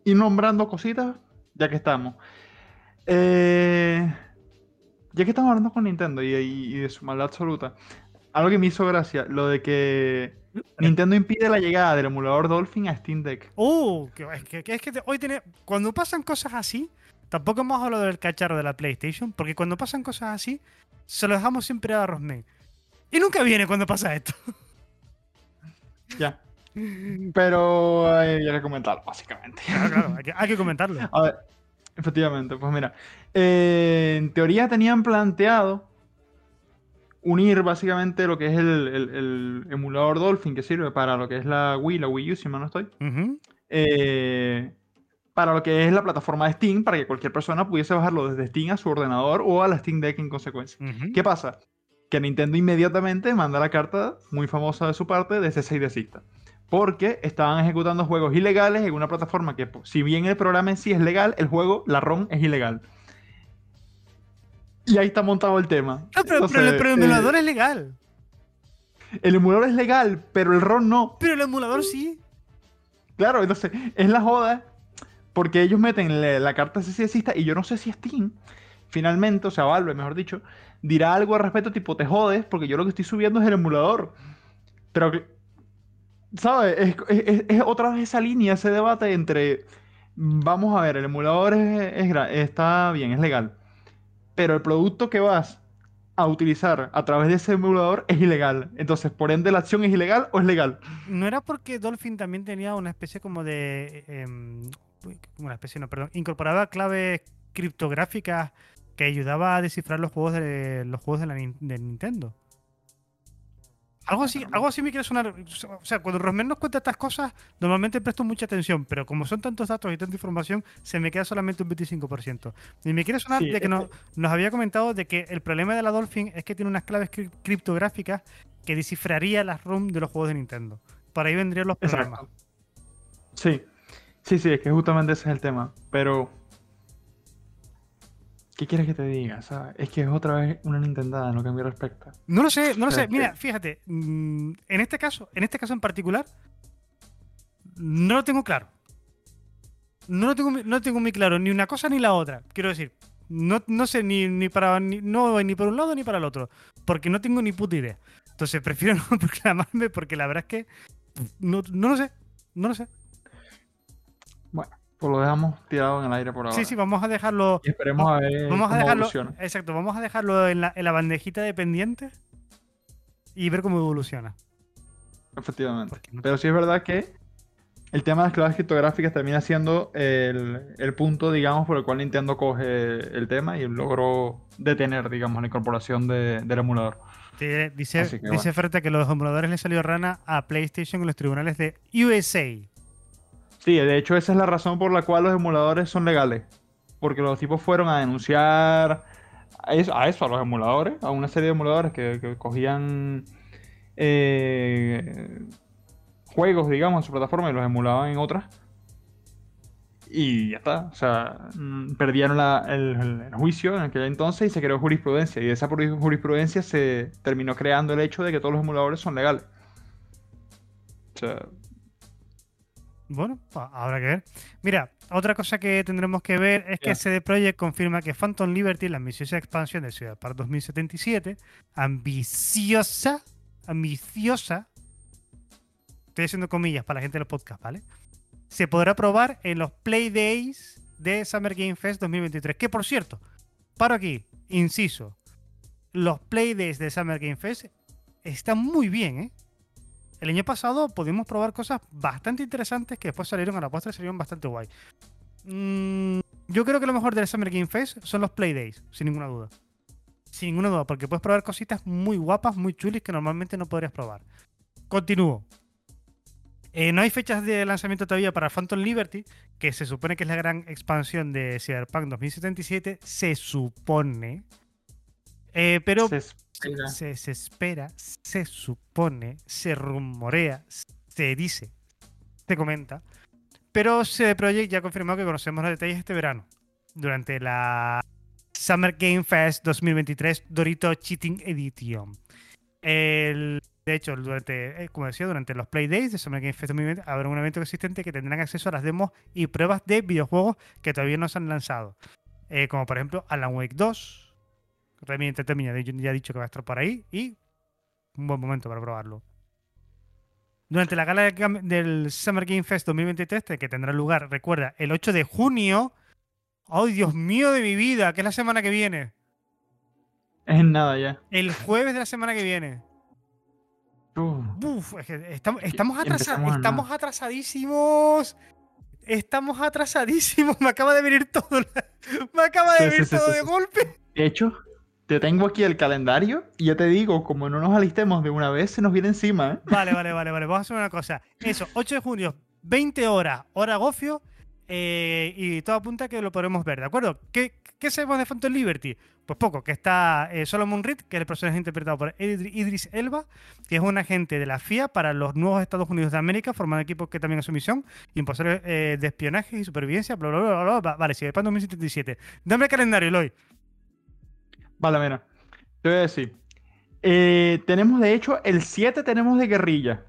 ir nombrando cositas ya que estamos. Eh, ya que estamos hablando con Nintendo y, y- y de su maldad absoluta, algo que me hizo gracia, lo de que Nintendo impide la llegada del emulador Dolphin a Steam Deck. Uh, que, es que, que es que te- hoy tiene, cuando pasan cosas así, tampoco hemos hablado del cacharro de la PlayStation, porque cuando pasan cosas así, se lo dejamos siempre a Rosman. Y nunca viene cuando pasa esto. Ya. Pero eh, hay que comentarlo, básicamente. Claro, claro, hay que, hay que comentarlo. A ver, efectivamente, pues mira, eh, en teoría tenían planteado unir básicamente lo que es el, el- el emulador Dolphin que sirve para lo que es la Wii, la Wii U, si mal no estoy, eh, para lo que es la plataforma de Steam, para que cualquier persona pudiese bajarlo desde Steam a su ordenador o a la Steam Deck en consecuencia. ¿Qué pasa? Que Nintendo inmediatamente manda la carta muy famosa de su parte de cese y desista. Porque estaban ejecutando juegos ilegales en una plataforma que, pues, si bien el programa en sí es legal, el juego, la ROM, es ilegal. Y ahí está montado el tema. No, pero, pero, Entonces, pero el eh, emulador es legal. el emulador es legal, pero el ROM no. Pero el emulador sí. Claro, entonces es la joda porque ellos meten la, la carta cese y yo no sé si Steam, finalmente, o sea, Valve, mejor dicho, dirá algo al respecto tipo, te jodes porque yo lo que estoy subiendo es el emulador. Pero, ¿sabes? Es, otra vez esa línea, ese debate entre, vamos a ver, el emulador es, está bien, es legal, pero el producto que vas a utilizar a través de ese emulador es ilegal. Entonces, por ende, la acción es ilegal o es legal. ¿No era porque Dolphin también tenía una especie como de. em, una especie, no, perdón. Incorporaba claves criptográficas que ayudaba a descifrar los juegos de los juegos de, la de Nintendo. Algo así, algo así me quiere sonar. O sea, cuando Rosmer nos cuenta estas cosas, normalmente presto mucha atención, pero como son tantos datos y tanta información, se me queda solamente un 25%. Y me quiere sonar Sí, de que nos, nos había comentado de que el problema de la Dolphin es que tiene unas claves cri- criptográficas que descifraría las ROM de los juegos de Nintendo. Por ahí vendrían los problemas. Exacto. Sí, sí, sí, es que justamente ese es el tema. Pero ¿Qué quieres que te diga? ¿sabes? Es que es otra vez una Nintendada en lo que a mí respecta. No lo sé, no lo sé. Mira, fíjate, mm, en este caso, en este caso en particular, no lo tengo claro. No lo tengo, muy- no lo tengo muy claro, ni una cosa ni la otra. Quiero decir, no, no sé ni, ni para ni, no ni por un lado ni para el otro, porque no tengo ni puta idea. Entonces prefiero no proclamarme porque la verdad es que no, no lo sé, no lo sé. Bueno, pues lo dejamos tirado en el aire por ahora. Sí, sí, vamos a dejarlo. Y esperemos a ver Vamos a cómo dejarlo. evoluciona. Exacto, vamos a dejarlo en la, en la bandejita de pendientes y ver cómo evoluciona. Efectivamente. No- Pero sí es verdad que el tema de las claves criptográficas termina siendo el, el punto, digamos, por el cual Nintendo coge el tema y logró detener, digamos, la incorporación de- del emulador. Sí, dice, que dice Ferta que los emuladores le salió rana a PlayStation en los tribunales de USA. Sí, de hecho esa es la razón por la cual los emuladores son legales. Porque los tipos fueron a denunciar a eso, a, a los emuladores, a una serie de emuladores que, cogían eh, juegos, digamos, en su plataforma y los emulaban en otras. Y ya está. O sea, mm, perdieron el, el- juicio en aquel entonces y se creó jurisprudencia. Y de esa juri- jurisprudencia se terminó creando el hecho de que todos los emuladores son legales. O sea, Bueno, pues habrá que ver. Mira, otra cosa que tendremos que ver es que. CD Projekt confirma que Phantom Liberty, la ambiciosa expansión de Ciudad Park 2077, ambiciosa, ambiciosa, estoy haciendo comillas para la gente de los podcasts, ¿vale? Se podrá probar en los Play Days de Summer Game Fest 2023. Que por cierto, paro aquí, inciso, los Play Days de Summer Game Fest están muy bien, ¿eh? El año pasado pudimos probar cosas bastante interesantes que después salieron a la postre y salieron bastante guay. Mm, yo creo que lo mejor del Summer Game Fest son los Play Days, sin ninguna duda. Sin ninguna duda, porque puedes probar cositas muy guapas, muy chulis que normalmente no podrías probar. Continúo. Eh, no hay fechas de lanzamiento todavía para Phantom Liberty, que se supone que es la gran expansión de Cyberpunk 2077. Se supone. Eh, pero se espera. se, se espera, se supone, se rumorea, se dice, se comenta. Pero CD Projekt ya ha confirmado que conocemos los detalles este verano, durante la Summer Game Fest 2023 Dorito Cheating Edition. El- de hecho, durante, eh, como decía, durante los Play Days de Summer Game Fest 2020 habrá un evento existente que tendrán acceso a las demos y pruebas de videojuegos que todavía no se han lanzado. Eh, como por ejemplo Alan Wake 2, Remy Entertainment ya, ha dicho que va a estar por ahí y un buen momento para probarlo. Durante la gala de del Summer Game Fest 2023, que tendrá lugar, recuerda, el 8 de junio. ¡Ay, Dios mío de mi vida! Que es la semana que viene. Es nada ya. El jueves de la semana que viene. Uf. Uf, es que estamos, estamos, atrasa- estamos atrasadísimos. Estamos atrasadísimos. Me acaba de venir todo. la- Me acaba de Sí, venir sí, todo sí, de golpe. De hecho, te tengo aquí el calendario y ya te digo, como no nos alistemos de una vez, se nos viene encima, ¿eh? Vale, vale, vale, vale. Vamos a hacer una cosa. Eso, 8 de junio, 20 horas, hora gofio. eh, y todo apunta a que lo podremos ver, ¿de acuerdo? ¿Qué, qué sabemos de Phantom Liberty? Pues poco, que está eh, Solomon Reed, que es el personaje interpretado por Idri- Idris Elba, que es un agente de la FIA para los nuevos Estados Unidos de América, formando equipos que también es su misión, imposible eh, de espionaje y supervivencia, bla, bla, bla, bla, bla. Va- Vale, sí, Pan 2077. Dame el calendario, Eloy. Vale, mira. Te voy a decir. Eh, tenemos, de hecho, el 7 tenemos de guerrilla.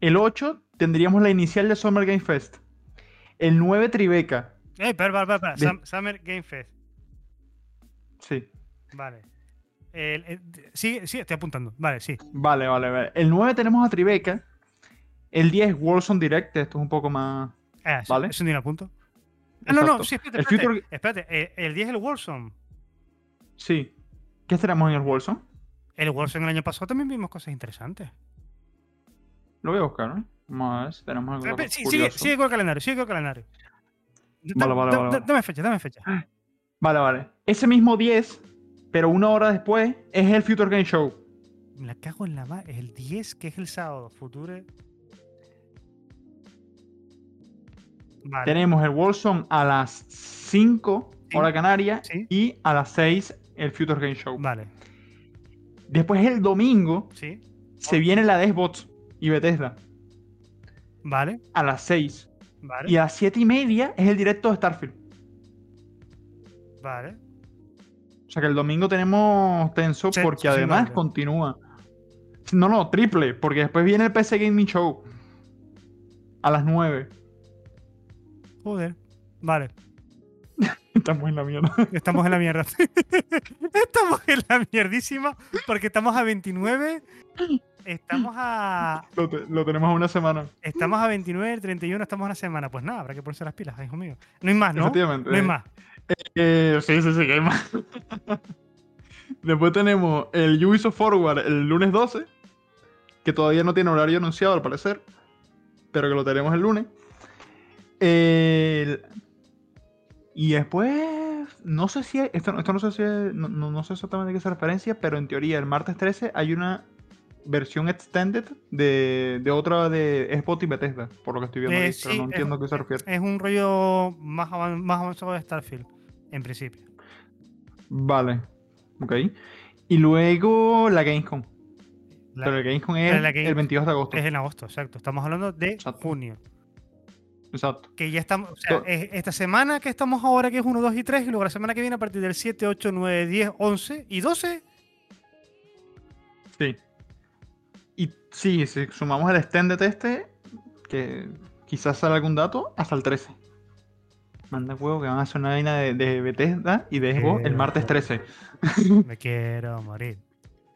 El 8 tendríamos la inicial de Summer Game Fest. El 9 Tribeca. Eh, espera, espera, espera. Bien. Sam- Summer Game Fest. Sí. Vale. El- el- sí, sí, estoy apuntando. Vale, sí. Vale, vale, vale. El 9 tenemos a Tribeca. El 10 Wilson Direct. Esto es un poco más. Eso, Vale. eso ni lo apunto. Ah, no, no, sí, espérate, El espérate. Future- Espérate, eh, el 10 es el Warzone. Sí. ¿Qué tenemos en el Wilson? El Warzone el año pasado también vimos cosas interesantes. Lo voy a buscar, ¿no? Vamos a ver si tenemos algo Espera, sí, sigue, sigue con el calendario, sigue con el calendario. Da- Vale, vale, vale, da- vale. Dame fecha, dame fecha. Vale, vale. Ese mismo 10, pero una hora después, es el Future Game Show. La cago en la. Es el 10, que es el sábado. Future. Vale. Tenemos el Wilson a las 5, Sí. hora canaria, Sí. y a las 6 el Future Game Show. Vale, Después el domingo sí. se viene la de Xbox y Bethesda Vale, a las 6. vale. Y a las 7 y media es el directo de Starfield. Vale. O sea que el domingo tenemos tenso Sí, porque además continúa. No, no, triple, porque después viene el PC Gaming Show. A las 9. Joder. Vale. Estamos en la mierda. Estamos en la mierda. estamos en la mierdísima porque estamos a 29. Estamos a. Lo, te- lo tenemos a una semana. Estamos a 29, el 31, estamos a una semana. Pues nada, habrá que ponerse las pilas, hijo mío. No hay más, ¿no? Efectivamente. No hay más. Eh, sí, sí, sí, que hay más. Después tenemos el Ubisoft Forward el lunes 12, que todavía no tiene horario anunciado al parecer, pero que lo tenemos el lunes. El- Y después, no sé si, esto, esto no sé si, no, no- no sé exactamente qué es referencia, pero en teoría el martes 13 hay una versión extended de, de otra de Spot y Bethesda, por lo que estoy viendo Eh, ahí, pero sí, no es- entiendo a qué se refiere. Es un rollo más, avan- más avanzado de Starfield, en principio. Vale. Ok. Y luego la Gamescom. La- Pero la Gamescom pero es la el 22 de agosto. es en agosto, exacto. Estamos hablando de Exacto. junio. Exacto. Que ya estamos. O sea, es esta semana que estamos ahora, que es 1, 2 y 3, y luego la semana que viene a partir del 7, 8, 9, 10, 11 y 12. Sí. Y sí, si sumamos el extended este, que quizás sale algún dato, hasta el 13. Manda huevo que van a hacer una vaina de, de Bethesda y de Xbox el martes 13. Me quiero morir.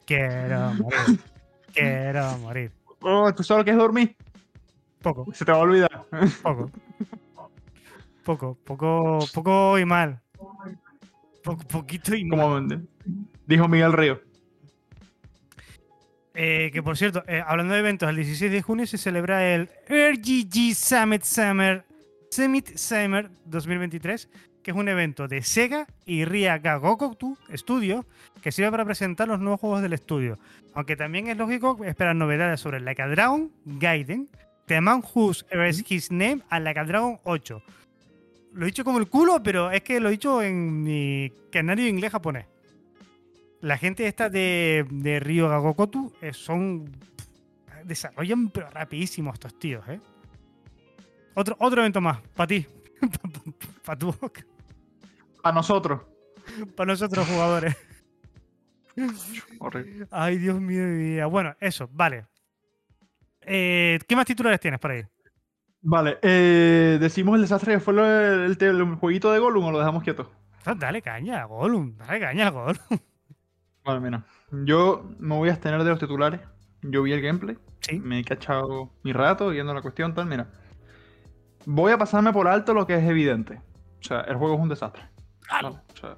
Quiero morir. Quiero morir. Oh, ¿tú sabes lo que es dormir? Poco, Se te va a olvidar. Poco. Poco, poco, poco y mal. Poco, poquito y mal. Como dijo Miguel Río. Eh, que por cierto, eh, hablando de eventos, el 16 de junio se celebra el RGG Summit Summer Summit Summer 2023, que es un evento de Sega y Ria Gagokoku Studio que sirve para presentar los nuevos juegos del estudio. Aunque también es lógico esperar novedades sobre Like a Dragon, Gaiden, The Man Whose Erased His Name a Like a Dragon 8. Lo he dicho como el culo, pero es que lo he dicho en mi canario inglés japonés. La gente esta de, de Río Gagokotu eh, son. Desarrollan pero rapidísimo estos tíos, ¿eh? Otro, otro evento más, para ti. para tu boca. A nosotros. Para nosotros jugadores. Horrible. Ay, Dios mío mi vida. Bueno, eso, vale. Eh, ¿Qué más titulares tienes por ahí? Vale, eh, decimos el desastre que fue el, el- el jueguito de Gollum o lo dejamos quieto. Dale caña, Gollum. Dale caña, Gollum. Vale, mira. Yo me voy a abstener de los titulares. Yo vi el gameplay. Sí. Me he cachado mi rato viendo la cuestión, tal. Mira. Voy a pasarme por alto lo que es evidente. O sea, el juego es un desastre. Claro. ¿vale? O sea,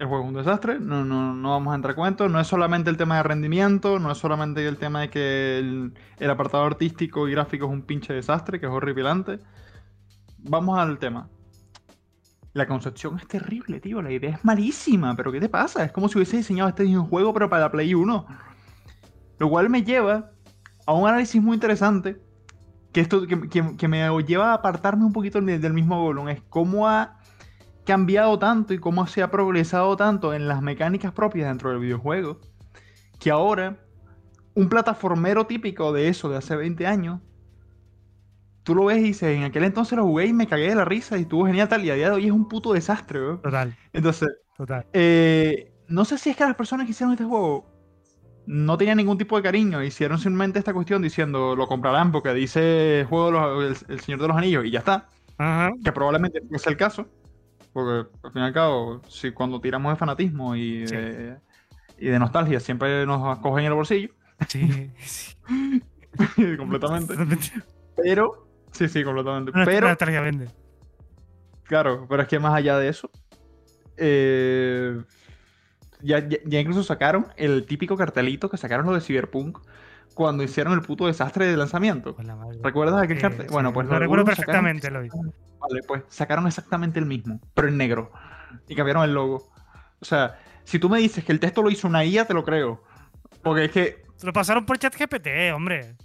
el juego es un desastre. No, no, no vamos a entrar cuentos. No es solamente el tema de rendimiento. No es solamente el tema de que el, el apartado artístico y gráfico es un pinche desastre, que es horripilante. Vamos al tema. La concepción es terrible, tío. La idea es malísima. ¿Pero qué te pasa? Es como si hubiese diseñado este juego, pero para la Play 1. Lo cual me lleva a un análisis muy interesante. Que, esto, que, que- que me lleva a apartarme un poquito del mismo Gollum. Es cómo ha cambiado tanto y cómo se ha progresado tanto en las mecánicas propias dentro del videojuego. Que ahora, un plataformero típico de eso de hace 20 años. Tú lo ves y dices, en aquel entonces lo jugué y me cagué de la risa y estuvo genial tal. Y a día de hoy es un puto desastre. Total, Entonces, total. eh, no sé si es que las personas que hicieron este juego no tenían ningún tipo de cariño, hicieron simplemente esta cuestión diciendo lo comprarán porque dice juego de los- el, el Señor de los Anillos y ya está, Ajá. que probablemente es el caso, porque al fin y al cabo, si cuando tiramos de fanatismo y, Sí. de, y de nostalgia siempre nos cogen el bolsillo, Sí, sí. completamente, pero, sí, sí, completamente, pero... nostalgia vende. Claro, pero es que más allá de eso, eh, ya, ya- ya incluso sacaron el típico cartelito que sacaron los de Cyberpunk cuando hicieron el puto desastre de lanzamiento. ¿Recuerdas aquel Eh, cartel? sí, Bueno, pues lo lo recuerdo Gollum sacaron- perfectamente, Eloy. Vale, pues sacaron exactamente el mismo, pero en negro. Y cambiaron el logo. O sea, si tú me dices que el texto lo hizo una IA, te lo creo. Porque es que. Se lo pasaron por chat GPT, hombre.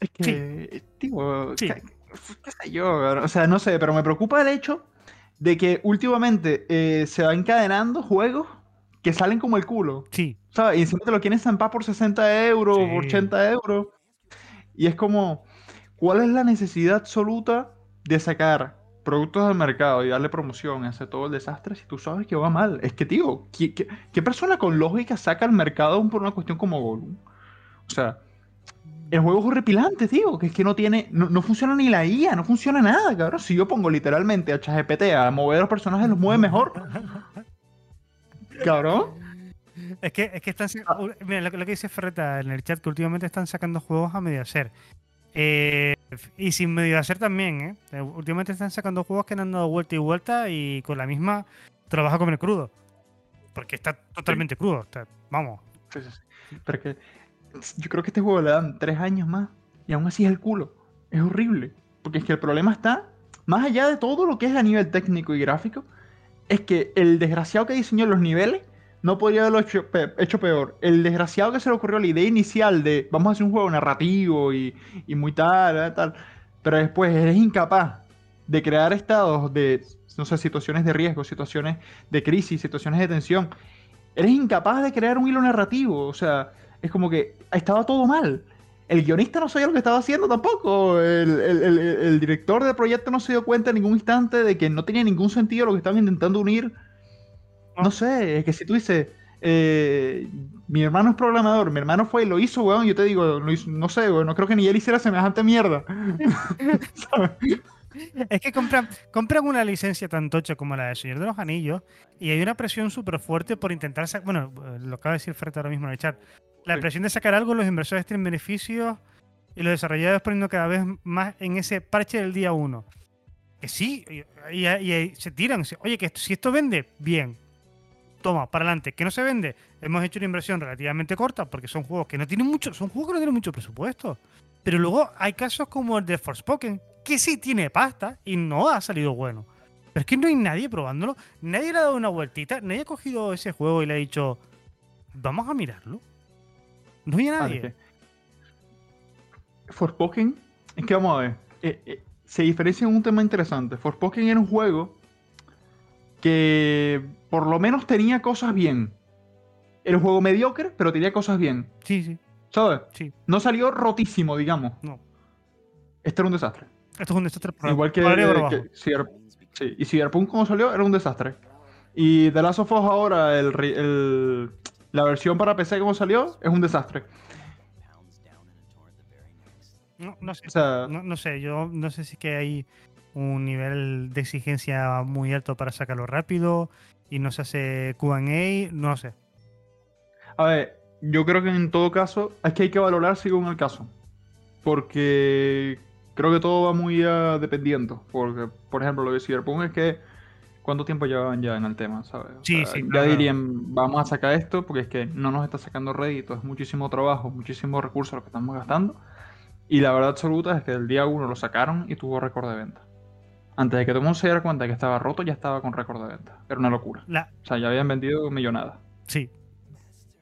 Es que. Tío, Sí. qué, qué sé yo. O sea, no sé, pero me preocupa el hecho de que últimamente eh, se van encadenando juegos que salen como el culo. Sí. ¿Sabes? Y encima te lo quieren zampar por 60 euros, Sí. por 80 euros. Y es como, ¿cuál es la necesidad absoluta de sacar productos al mercado y darle promoción y hacer todo el desastre si tú sabes que va mal. Es que, tío, ¿qué, qué- qué persona con lógica saca al mercado por una cuestión como Gollum? O sea, el juego es horripilante, tío, que es que no tiene, no, no funciona ni la IA, no funciona nada, cabrón. Si yo pongo literalmente a ChatGPT a mover a los personajes, los mueve mejor. Cabrón. Es que, es que están. Ah. Mira, lo, que- lo que dice Ferreta en el chat, que últimamente están sacando juegos a medio hacer. Eh, y sin medio hacer también, ¿eh? Eh, Últimamente están sacando juegos que han dado vuelta y vuelta y con la misma trabaja con el crudo. Porque está totalmente crudo. está- vamos. Sí, sí, sí. Pero que yo creo que este juego le dan tres años más y aún así es el culo. Es horrible. Porque es que el problema está, más allá de todo lo que es a nivel técnico y gráfico, es que el desgraciado que diseñó los niveles no podría haberlo hecho, pe- peor. El desgraciado que se le ocurrió la idea inicial de vamos a hacer un juego narrativo y, y muy tal, eh, tal, pero después eres incapaz de crear estados de, no sé, situaciones de riesgo, situaciones de crisis, situaciones de tensión. Eres incapaz de crear un hilo narrativo. O sea, es como que estaba todo mal. El guionista no sabía lo que estaba haciendo tampoco. El, el- el- el director del proyecto no se dio cuenta en ningún instante de que no tenía ningún sentido lo que estaban intentando unir. No sé, es que si tú dices, eh, mi hermano es programador, mi hermano fue y lo hizo, weón, yo te digo, lo hizo- no sé, weón, no creo que ni él hiciera semejante mierda. Es que compran, compran una licencia tan tocha como la de Señor de los Anillos y hay una presión súper fuerte por intentar sacar. Bueno, lo acaba de decir Fred ahora mismo en el chat. La presión de sacar algo, los inversores tienen beneficios y los desarrolladores poniendo cada vez más en ese parche del día uno. Que sí, y, y- y se tiran. Oye, que esto- si esto vende, bien. Toma, para adelante. Que no se vende, hemos hecho una inversión relativamente corta porque son juegos que no tienen mucho, son juegos que no tienen mucho presupuesto. Pero luego hay casos como el de Forspoken, que sí tiene pasta y no ha salido bueno. Pero es que no hay nadie probándolo. Nadie le ha dado una vueltita. Nadie ha cogido ese juego y le ha dicho, vamos a mirarlo. No hay Vale, nadie. que- Forspoken, es que vamos a ver, eh, eh, se diferencia en un tema interesante. Forspoken era un juego que por lo menos tenía cosas bien. Era un juego mediocre, pero tenía cosas bien. Sí, sí, ¿Sabes? sí. No salió rotísimo, digamos. No. Este era un desastre. Esto es un desastre por, Igual que, por que sí, y Cyberpunk como salió era un desastre. Y The Last of Us ahora, el, el- la versión para PC como salió, es un desastre. No, no sé. O sea, No, no sé, yo no sé si es que hay un nivel de exigencia muy alto para sacarlo rápido y no se hace QA, no sé. A ver, yo creo que en todo caso es que hay que valorar según el caso. Porque creo que todo va muy a dependiendo. Porque, por ejemplo, lo de Cyberpunk es que ¿cuánto tiempo llevaban ya en el tema? ¿sabes? O Sí, sea, sí, Ya claro. dirían, vamos a sacar esto porque es que no nos está sacando rédito, es muchísimo trabajo, muchísimos recursos lo que estamos gastando. Y la verdad absoluta es que el día uno lo sacaron y tuvo récord de venta. Antes de que todo el mundo se diera cuenta de que estaba roto, ya estaba con récord de venta. Era una locura. La, O sea, ya habían vendido millonadas. sí.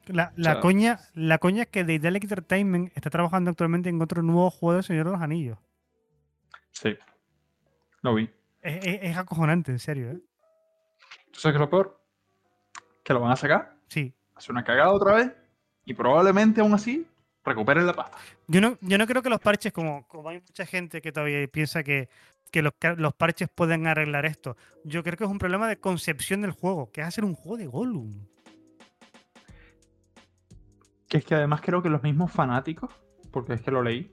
La, la sea- coña, la coña es que Daedalic Entertainment está trabajando actualmente en otro nuevo juego de Señor de los Anillos. Sí. Lo vi. Es, es- es acojonante, en serio, ¿eh? ¿Tú sabes qué es lo peor? Que lo van a sacar, Sí. hacer una cagada otra vez y probablemente aún así recuperen la pasta. Yo no, yo no creo que los parches, como, como hay mucha gente que todavía piensa que, que los, los parches pueden arreglar esto, yo creo que es un problema de concepción del juego, que es hacer un juego de Gollum. Que es que además creo que los mismos fanáticos, porque es que lo leí,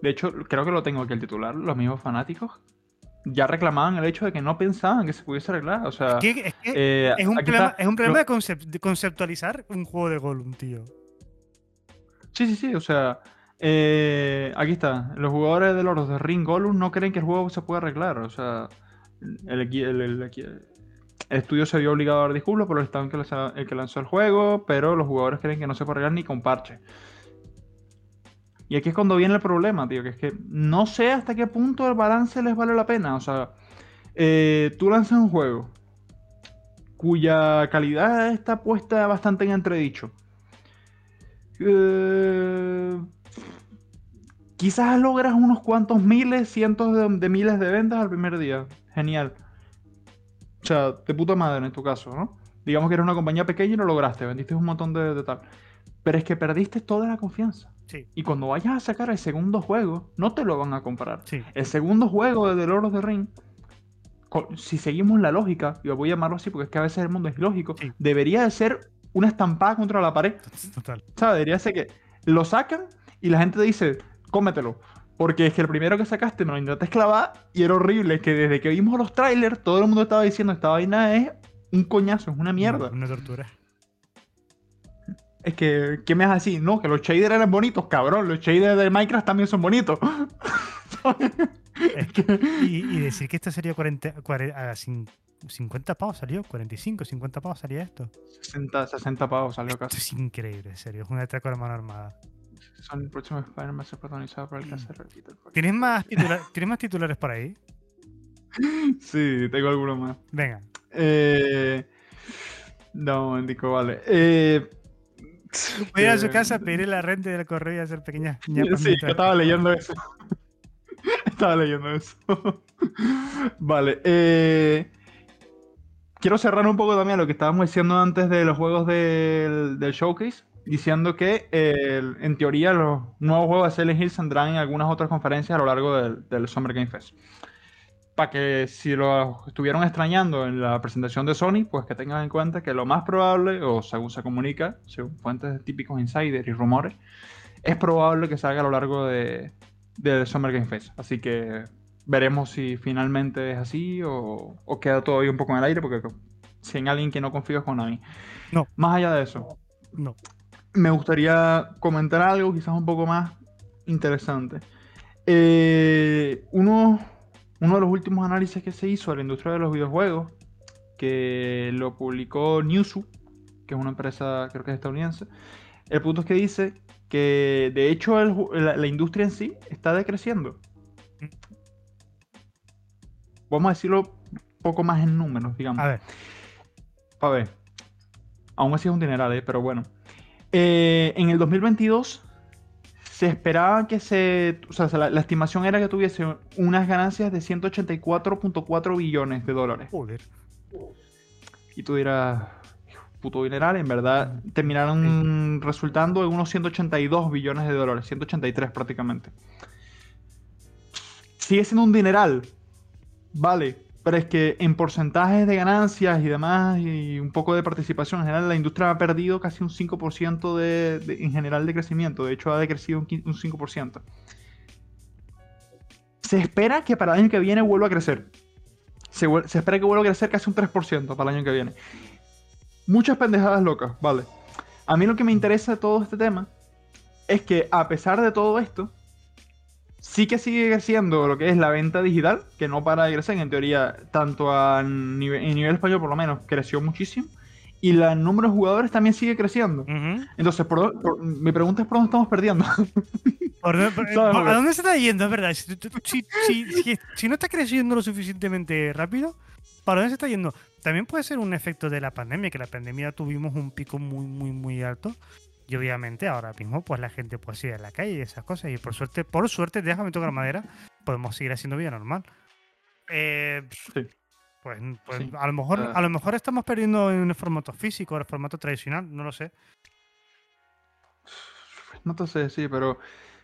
de hecho creo que lo tengo aquí el titular, los mismos fanáticos ya reclamaban el hecho de que no pensaban que se pudiese arreglar. O sea, Que- es, que eh, es un problema, está- es un problema lo- de, concep- de conceptualizar un juego de Gollum, tío. Sí, sí, sí, o sea, eh, aquí está. Los jugadores de Lord of the Ring Gollum no creen que el juego se pueda arreglar. O sea, el, equi- el- el equi- el estudio se vio obligado a dar disculpas por el estado en que, el que lanzó el juego, pero los jugadores creen que no se puede arreglar ni con parche. Y aquí es cuando viene el problema, tío, que es que no sé hasta qué punto el balance les vale la pena. O sea, eh, tú lanzas un juego cuya calidad está puesta bastante en entredicho. Eh, quizás logras unos cuantos miles, cientos de, miles de ventas al primer día. Genial. O sea, de puta madre en tu caso, ¿no? Digamos que eres una compañía pequeña y lo lograste, vendiste un montón de, de tal. Pero es que perdiste toda la confianza. Sí, Y cuando vayas a sacar el segundo juego, no te lo van a comprar. sí. El segundo juego de The Lord of the Ring si seguimos la lógica, y voy a llamarlo así porque es que a veces el mundo es ilógico, Sí. debería de ser una estampada contra la pared. Total. ¿Sabes? Debería ser que lo sacan y la gente dice, cómetelo. Porque es que el primero que sacaste me lo intentaste clavar y era horrible. Que desde que vimos los trailers, todo el mundo estaba diciendo, esta vaina es un coñazo, es una mierda. Una tortura. Es que, ¿qué me vas a decir? No, que los shaders eran bonitos, cabrón. Los shaders de Minecraft también son bonitos. Es que- y, y decir que esto sería 40, 40 a cin- 50 pavos salió, 45, 50 pavos salía esto. 60, 60 pavos salió Esto casi. es increíble, en serio. Es una atraco de mano armada. Son el próximo Spider-Man a protagonizado por el casero Peter. ¿Tienes más, titula- ¿Tienes más titulares por ahí? Sí, tengo alguno más. Venga. Eh... No, un momentico, vale. Eh... Voy a ir a su eh, casa, pedir la renta del correo y hacer pequeñas ñapas Sí, yo estaba leyendo eso. estaba leyendo eso. vale. Eh... Quiero cerrar un poco también lo que estábamos diciendo antes de los juegos del, del showcase, diciendo que eh, en teoría los nuevos juegos de Silent Hill saldrán en algunas otras conferencias a lo largo del, del Summer Game Fest. Para que si lo estuvieron extrañando en la presentación de Sony, pues que tengan en cuenta que lo más probable, o según se comunica, según fuentes de típicos insiders y rumores, es probable que salga a lo largo de, del Summer Game Fest. Así que veremos si finalmente es así o, o queda todavía un poco en el aire, porque si hay alguien que no confío es Konami. No. Más allá de eso, No. me gustaría comentar algo quizás un poco más interesante. Eh, uno, uno de los últimos análisis que se hizo a la industria de los videojuegos, que lo publicó Newzoo, que es una empresa creo que es estadounidense, el punto es que dice que de hecho el la, la industria en sí está decreciendo. Vamos a decirlo un poco más en números, digamos. A ver, A ver. Aún así es un dineral, ¿eh? pero bueno. Eh, en el 2022 se esperaba que se. O sea, la, la estimación era que tuviese unas ganancias de 184.4 billones de dólares. joder. Y tú dirás. Puto dineral, en verdad terminaron resultando en unos 182 billones de dólares, 183 prácticamente. Sigue siendo un dineral, vale, pero es que en porcentajes de ganancias y demás, y un poco de participación en general, la industria ha perdido casi un 5% de, de- en general de crecimiento. De hecho, ha decrecido un, qui- un 5%. Se espera que para el año que viene vuelva a crecer. Se, se espera que vuelva a crecer casi un 3% para el año que viene. Muchas pendejadas locas, vale. A mí lo que me interesa de todo este tema es que a pesar de todo esto, sí que sigue creciendo lo que es la venta digital, que no para de crecer, en teoría, tanto a nivel, en nivel español por lo menos, creció muchísimo. Y la- el número de jugadores también sigue creciendo. Ujú. Entonces, ¿por por- mi pregunta es por dónde estamos perdiendo. ¿Por dónde- por- ¿Sabes, ¿A dónde se está yendo? Es verdad. Si- si- si- si no está creciendo lo suficientemente rápido, ¿para dónde se está yendo? También puede ser un efecto de la pandemia, que la pandemia tuvimos un pico muy, muy, muy alto. Y obviamente ahora mismo, pues la gente puede ir a la calle y esas cosas. Y por suerte, por suerte, déjame tocar madera, podemos seguir haciendo vida normal. Eh, Sí. Pues, pues Sí. a lo mejor, Ah. a lo mejor estamos perdiendo en el formato físico, en el formato tradicional, no lo sé. No te sé decir, pero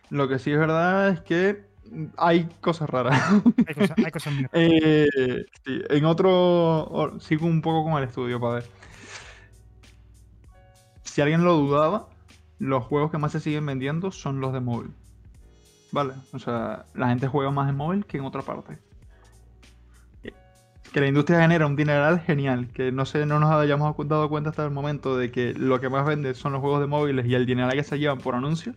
lo que sí es verdad es que hay cosas raras. Hay cosas, hay cosas Eh, sí, en otro. Sigo un poco con el estudio para ver. Si alguien lo dudaba, los juegos que más se siguen vendiendo son los de móvil. Vale, o sea, la gente juega más en móvil que en otra parte. Que la industria genera un dineral genial, que no sé, no nos hayamos dado cuenta hasta el momento de que lo que más vende son los juegos de móviles y el dineral que se llevan por anuncios.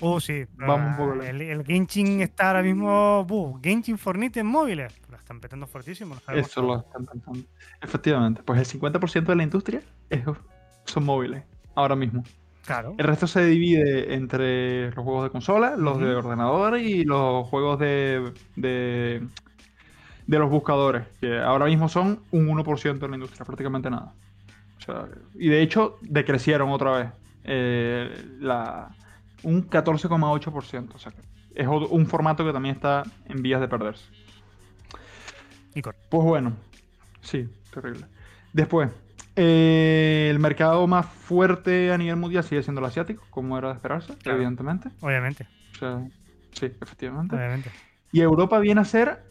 Oh, sí. Vamos un poco el, el Genshin está ahora mismo. buh, Genshin Fortnite en móviles. La están petando lo sabemos Eso lo están pensando. Efectivamente, pues el 50% de la industria es- son móviles, ahora mismo. Claro. El resto se divide entre los juegos de consola, los de ordenador y los juegos de, de, de los buscadores, que ahora mismo son un 1% de la industria, prácticamente nada. O sea, y de hecho, decrecieron otra vez. eh, la, un 14,8%. O sea, que es un formato que también está en vías de perderse. Pues bueno, sí, terrible. Después, eh, el mercado más fuerte a nivel mundial sigue siendo el asiático, como era de esperarse, Claro. evidentemente. Obviamente. O sea, sí, efectivamente. Obviamente. Y Europa viene a ser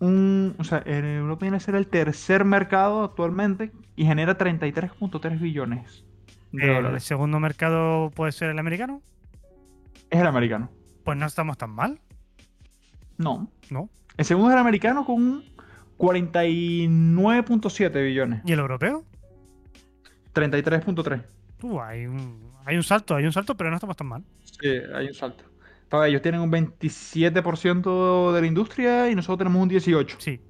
un. O sea, Europa viene a ser el tercer mercado actualmente y genera 33.3 billones de ¿El dólares. segundo mercado puede ser el americano? Es el americano. Pues no estamos tan mal, No. ¿no? El segundo es el americano con un 49.7 billones. ¿Y el europeo? 33.3. Uh, hay, un, hay un salto, hay un salto, pero no estamos tan mal. Sí, hay un salto. Ellos tienen un 27% de la industria y nosotros tenemos un 18%. Sí.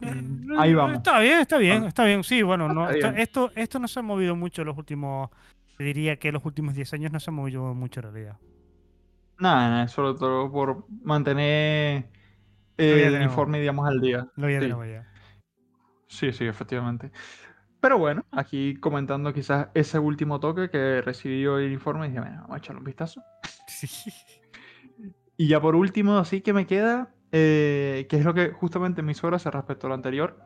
Mm, ahí vamos. Está bien, está bien, está bien. Sí, bueno, no, Está esto, esto, esto no se ha movido mucho en los últimos. te diría que en los últimos 10 años no se ha movido mucho en realidad. Nada, nada, sobre todo por mantener eh, el tenemos. informe, digamos, al día. Lo ya Sí. tenemos ya. Sí, sí, efectivamente. Pero bueno, aquí comentando quizás ese último toque que recibió el informe, dije, bueno, vamos a echarle un vistazo. Sí. Y ya por último, así que me queda, eh, que es lo que justamente me hizo gracia respecto a lo anterior,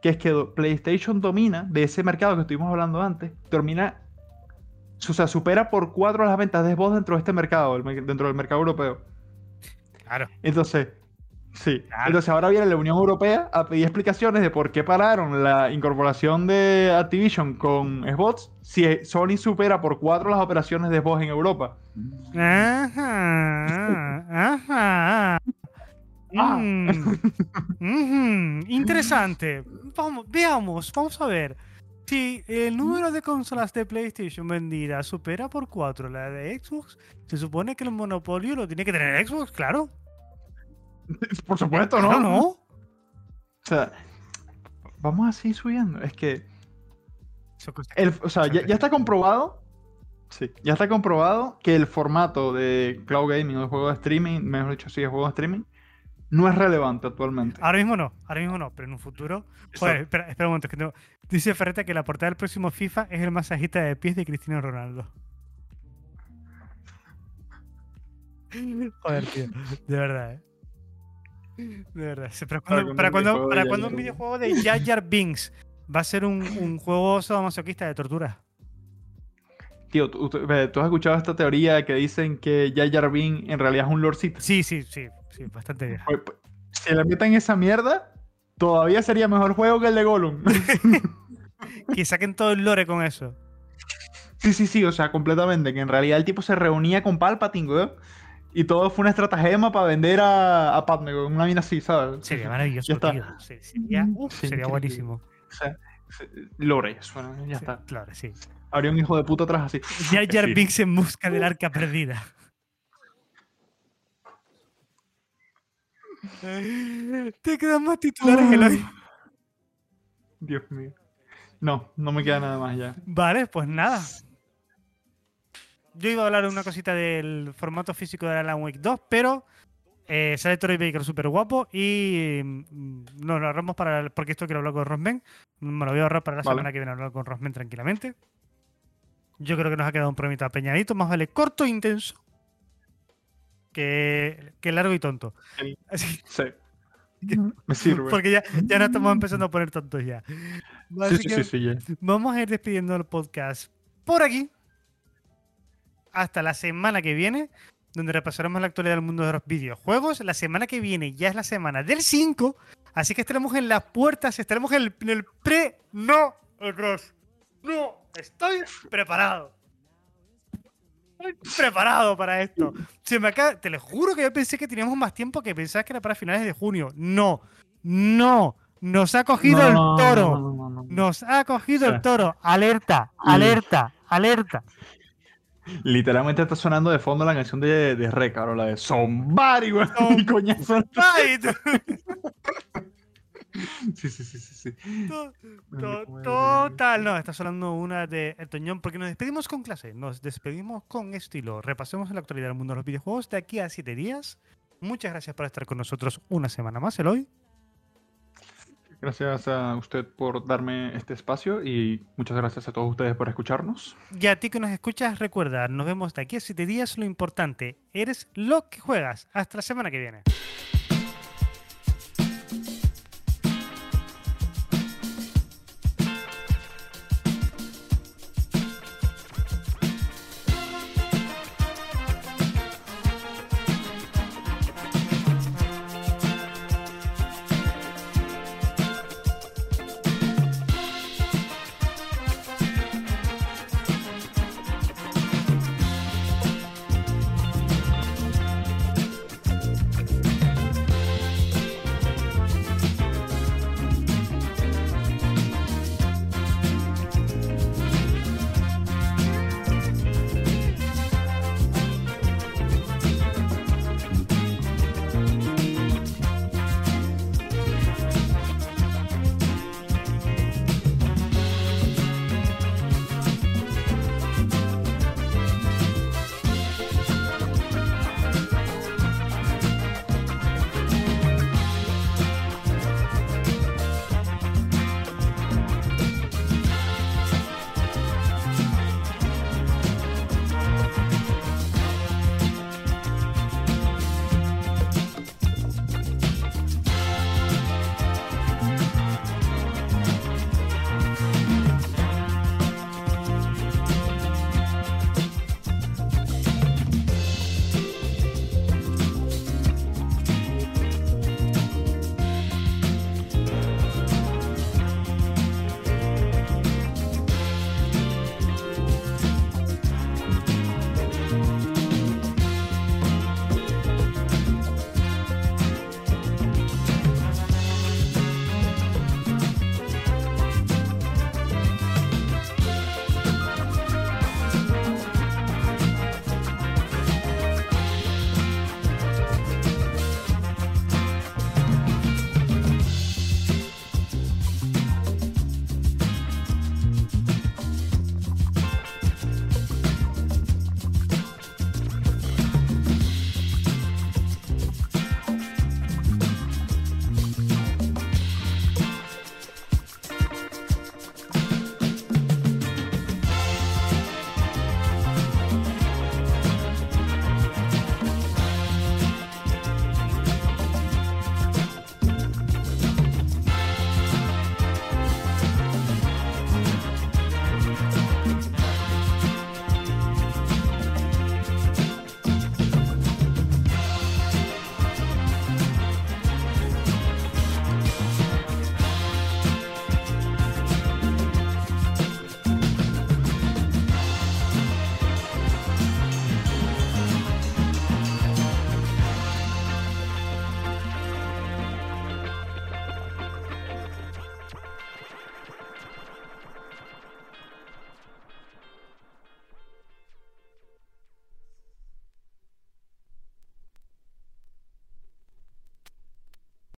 que es que PlayStation domina de ese mercado que estuvimos hablando antes, domina, o sea, supera por cuatro las ventas de Xbox dentro de este mercado, dentro del mercado europeo. Claro. Entonces, sí. Claro. Entonces ahora viene la Unión Europea a pedir explicaciones de por qué pararon la incorporación de Activision con Xbox si Sony supera por cuatro las operaciones de Xbox en Europa. Ajá. Ajá. Ah. Mm, Interesante. Vamos, veamos, vamos a ver. Si el número de consolas de PlayStation vendidas supera por 4 la de Xbox, se supone que el monopolio lo tiene que tener Xbox, claro. Por supuesto, ¿no? Claro, ¿no? O sea, vamos a seguir subiendo. Es que, el, o sea, ya, ya está comprobado. Sí, ya está comprobado que el formato de cloud gaming o de juego de streaming, mejor dicho, sí, de juego de streaming, no es relevante actualmente. Ahora mismo no, ahora mismo no, pero en un futuro. Joder, espera, espera un momento. Que tengo- Dice Ferreta que la portada del próximo FIFA es el masajista de pies de Cristiano Ronaldo. Joder, tío. De verdad, ¿eh? De verdad. Sí, ¿Para cuándo, Para para cuando un cuándo- videojuego de para Jar Jar un Binks? videojuego de Jar Jar Binks va a ser un, un juego sadomasoquista de tortura? Tío, ¿tú, tú- ve, ¿tú has escuchado esta teoría que dicen que Jar Jar Binks en realidad es un Lord Sith? Sí, sí, sí. Sí, bastante bien. Pues, pues, Si le meten esa mierda, todavía sería mejor juego que el de Gollum. Que saquen todo el lore con eso. sí, sí, sí, o sea, completamente. Que en realidad el tipo se reunía con Palpatine, weón. Y todo fue una estratagema para vender a, a Padme. Una mina así, ¿sabes? Sería maravilloso, tío. Se- Sería, uf, Sí, sería increíble. buenísimo. O sea, lore, ya Sí, está. Claro, sí. Habría un hijo de puta atrás así. Jar Jar Sí. Binks en busca del arca perdida. Te quedan más titulares, Eloy. Dios mío. No, no me queda nada más ya. Vale, pues nada. Yo iba a hablar una cosita del formato físico de Alan Wake 2, pero eh, sale Troy Baker súper guapo y mm, nos lo ahorramos para. Porque esto quiero hablar con Rosmen. Me lo voy a ahorrar para la Vale. semana que viene hablar con Rosmen tranquilamente. Yo creo que nos ha quedado un programita apeñadito, más vale corto e intenso que, que largo y tonto. El- Sí. Me sirve. porque ya, ya nos estamos empezando a poner tontos ya. Sí, Así sí, que- sí, sí, ya. Vamos a ir despidiendo el podcast por aquí. Hasta la semana que viene, donde repasaremos la actualidad del mundo de los videojuegos. La semana que viene ya es la semana del 5, así que estaremos en las puertas, estaremos en el, en el pre. No, el cross. No, estoy preparado. Estoy preparado para esto. Se me acaba- te lo juro que yo pensé que teníamos más tiempo que pensaba que era para finales de junio. No, no. Nos ha cogido No, el toro. no, no, no. Nos ha cogido el toro. Alerta, alerta, alerta. Literalmente está sonando de fondo la canción de, de Rec, ahora la de Somebody, weón. Som- coñazo. Sí, sí, sí, sí, sí. to- to- Total, no, está sonando una de El Toñón, porque nos despedimos con clase, nos despedimos con estilo. Repasemos la actualidad del mundo de los videojuegos de aquí a siete días. Muchas gracias por estar con nosotros una semana más, Eloy. Gracias a usted por darme este espacio y muchas gracias a todos ustedes por escucharnos. Y a ti que nos escuchas, recuerda, nos vemos de aquí a siete días. Lo importante, eres lo que juegas. Hasta la semana que viene.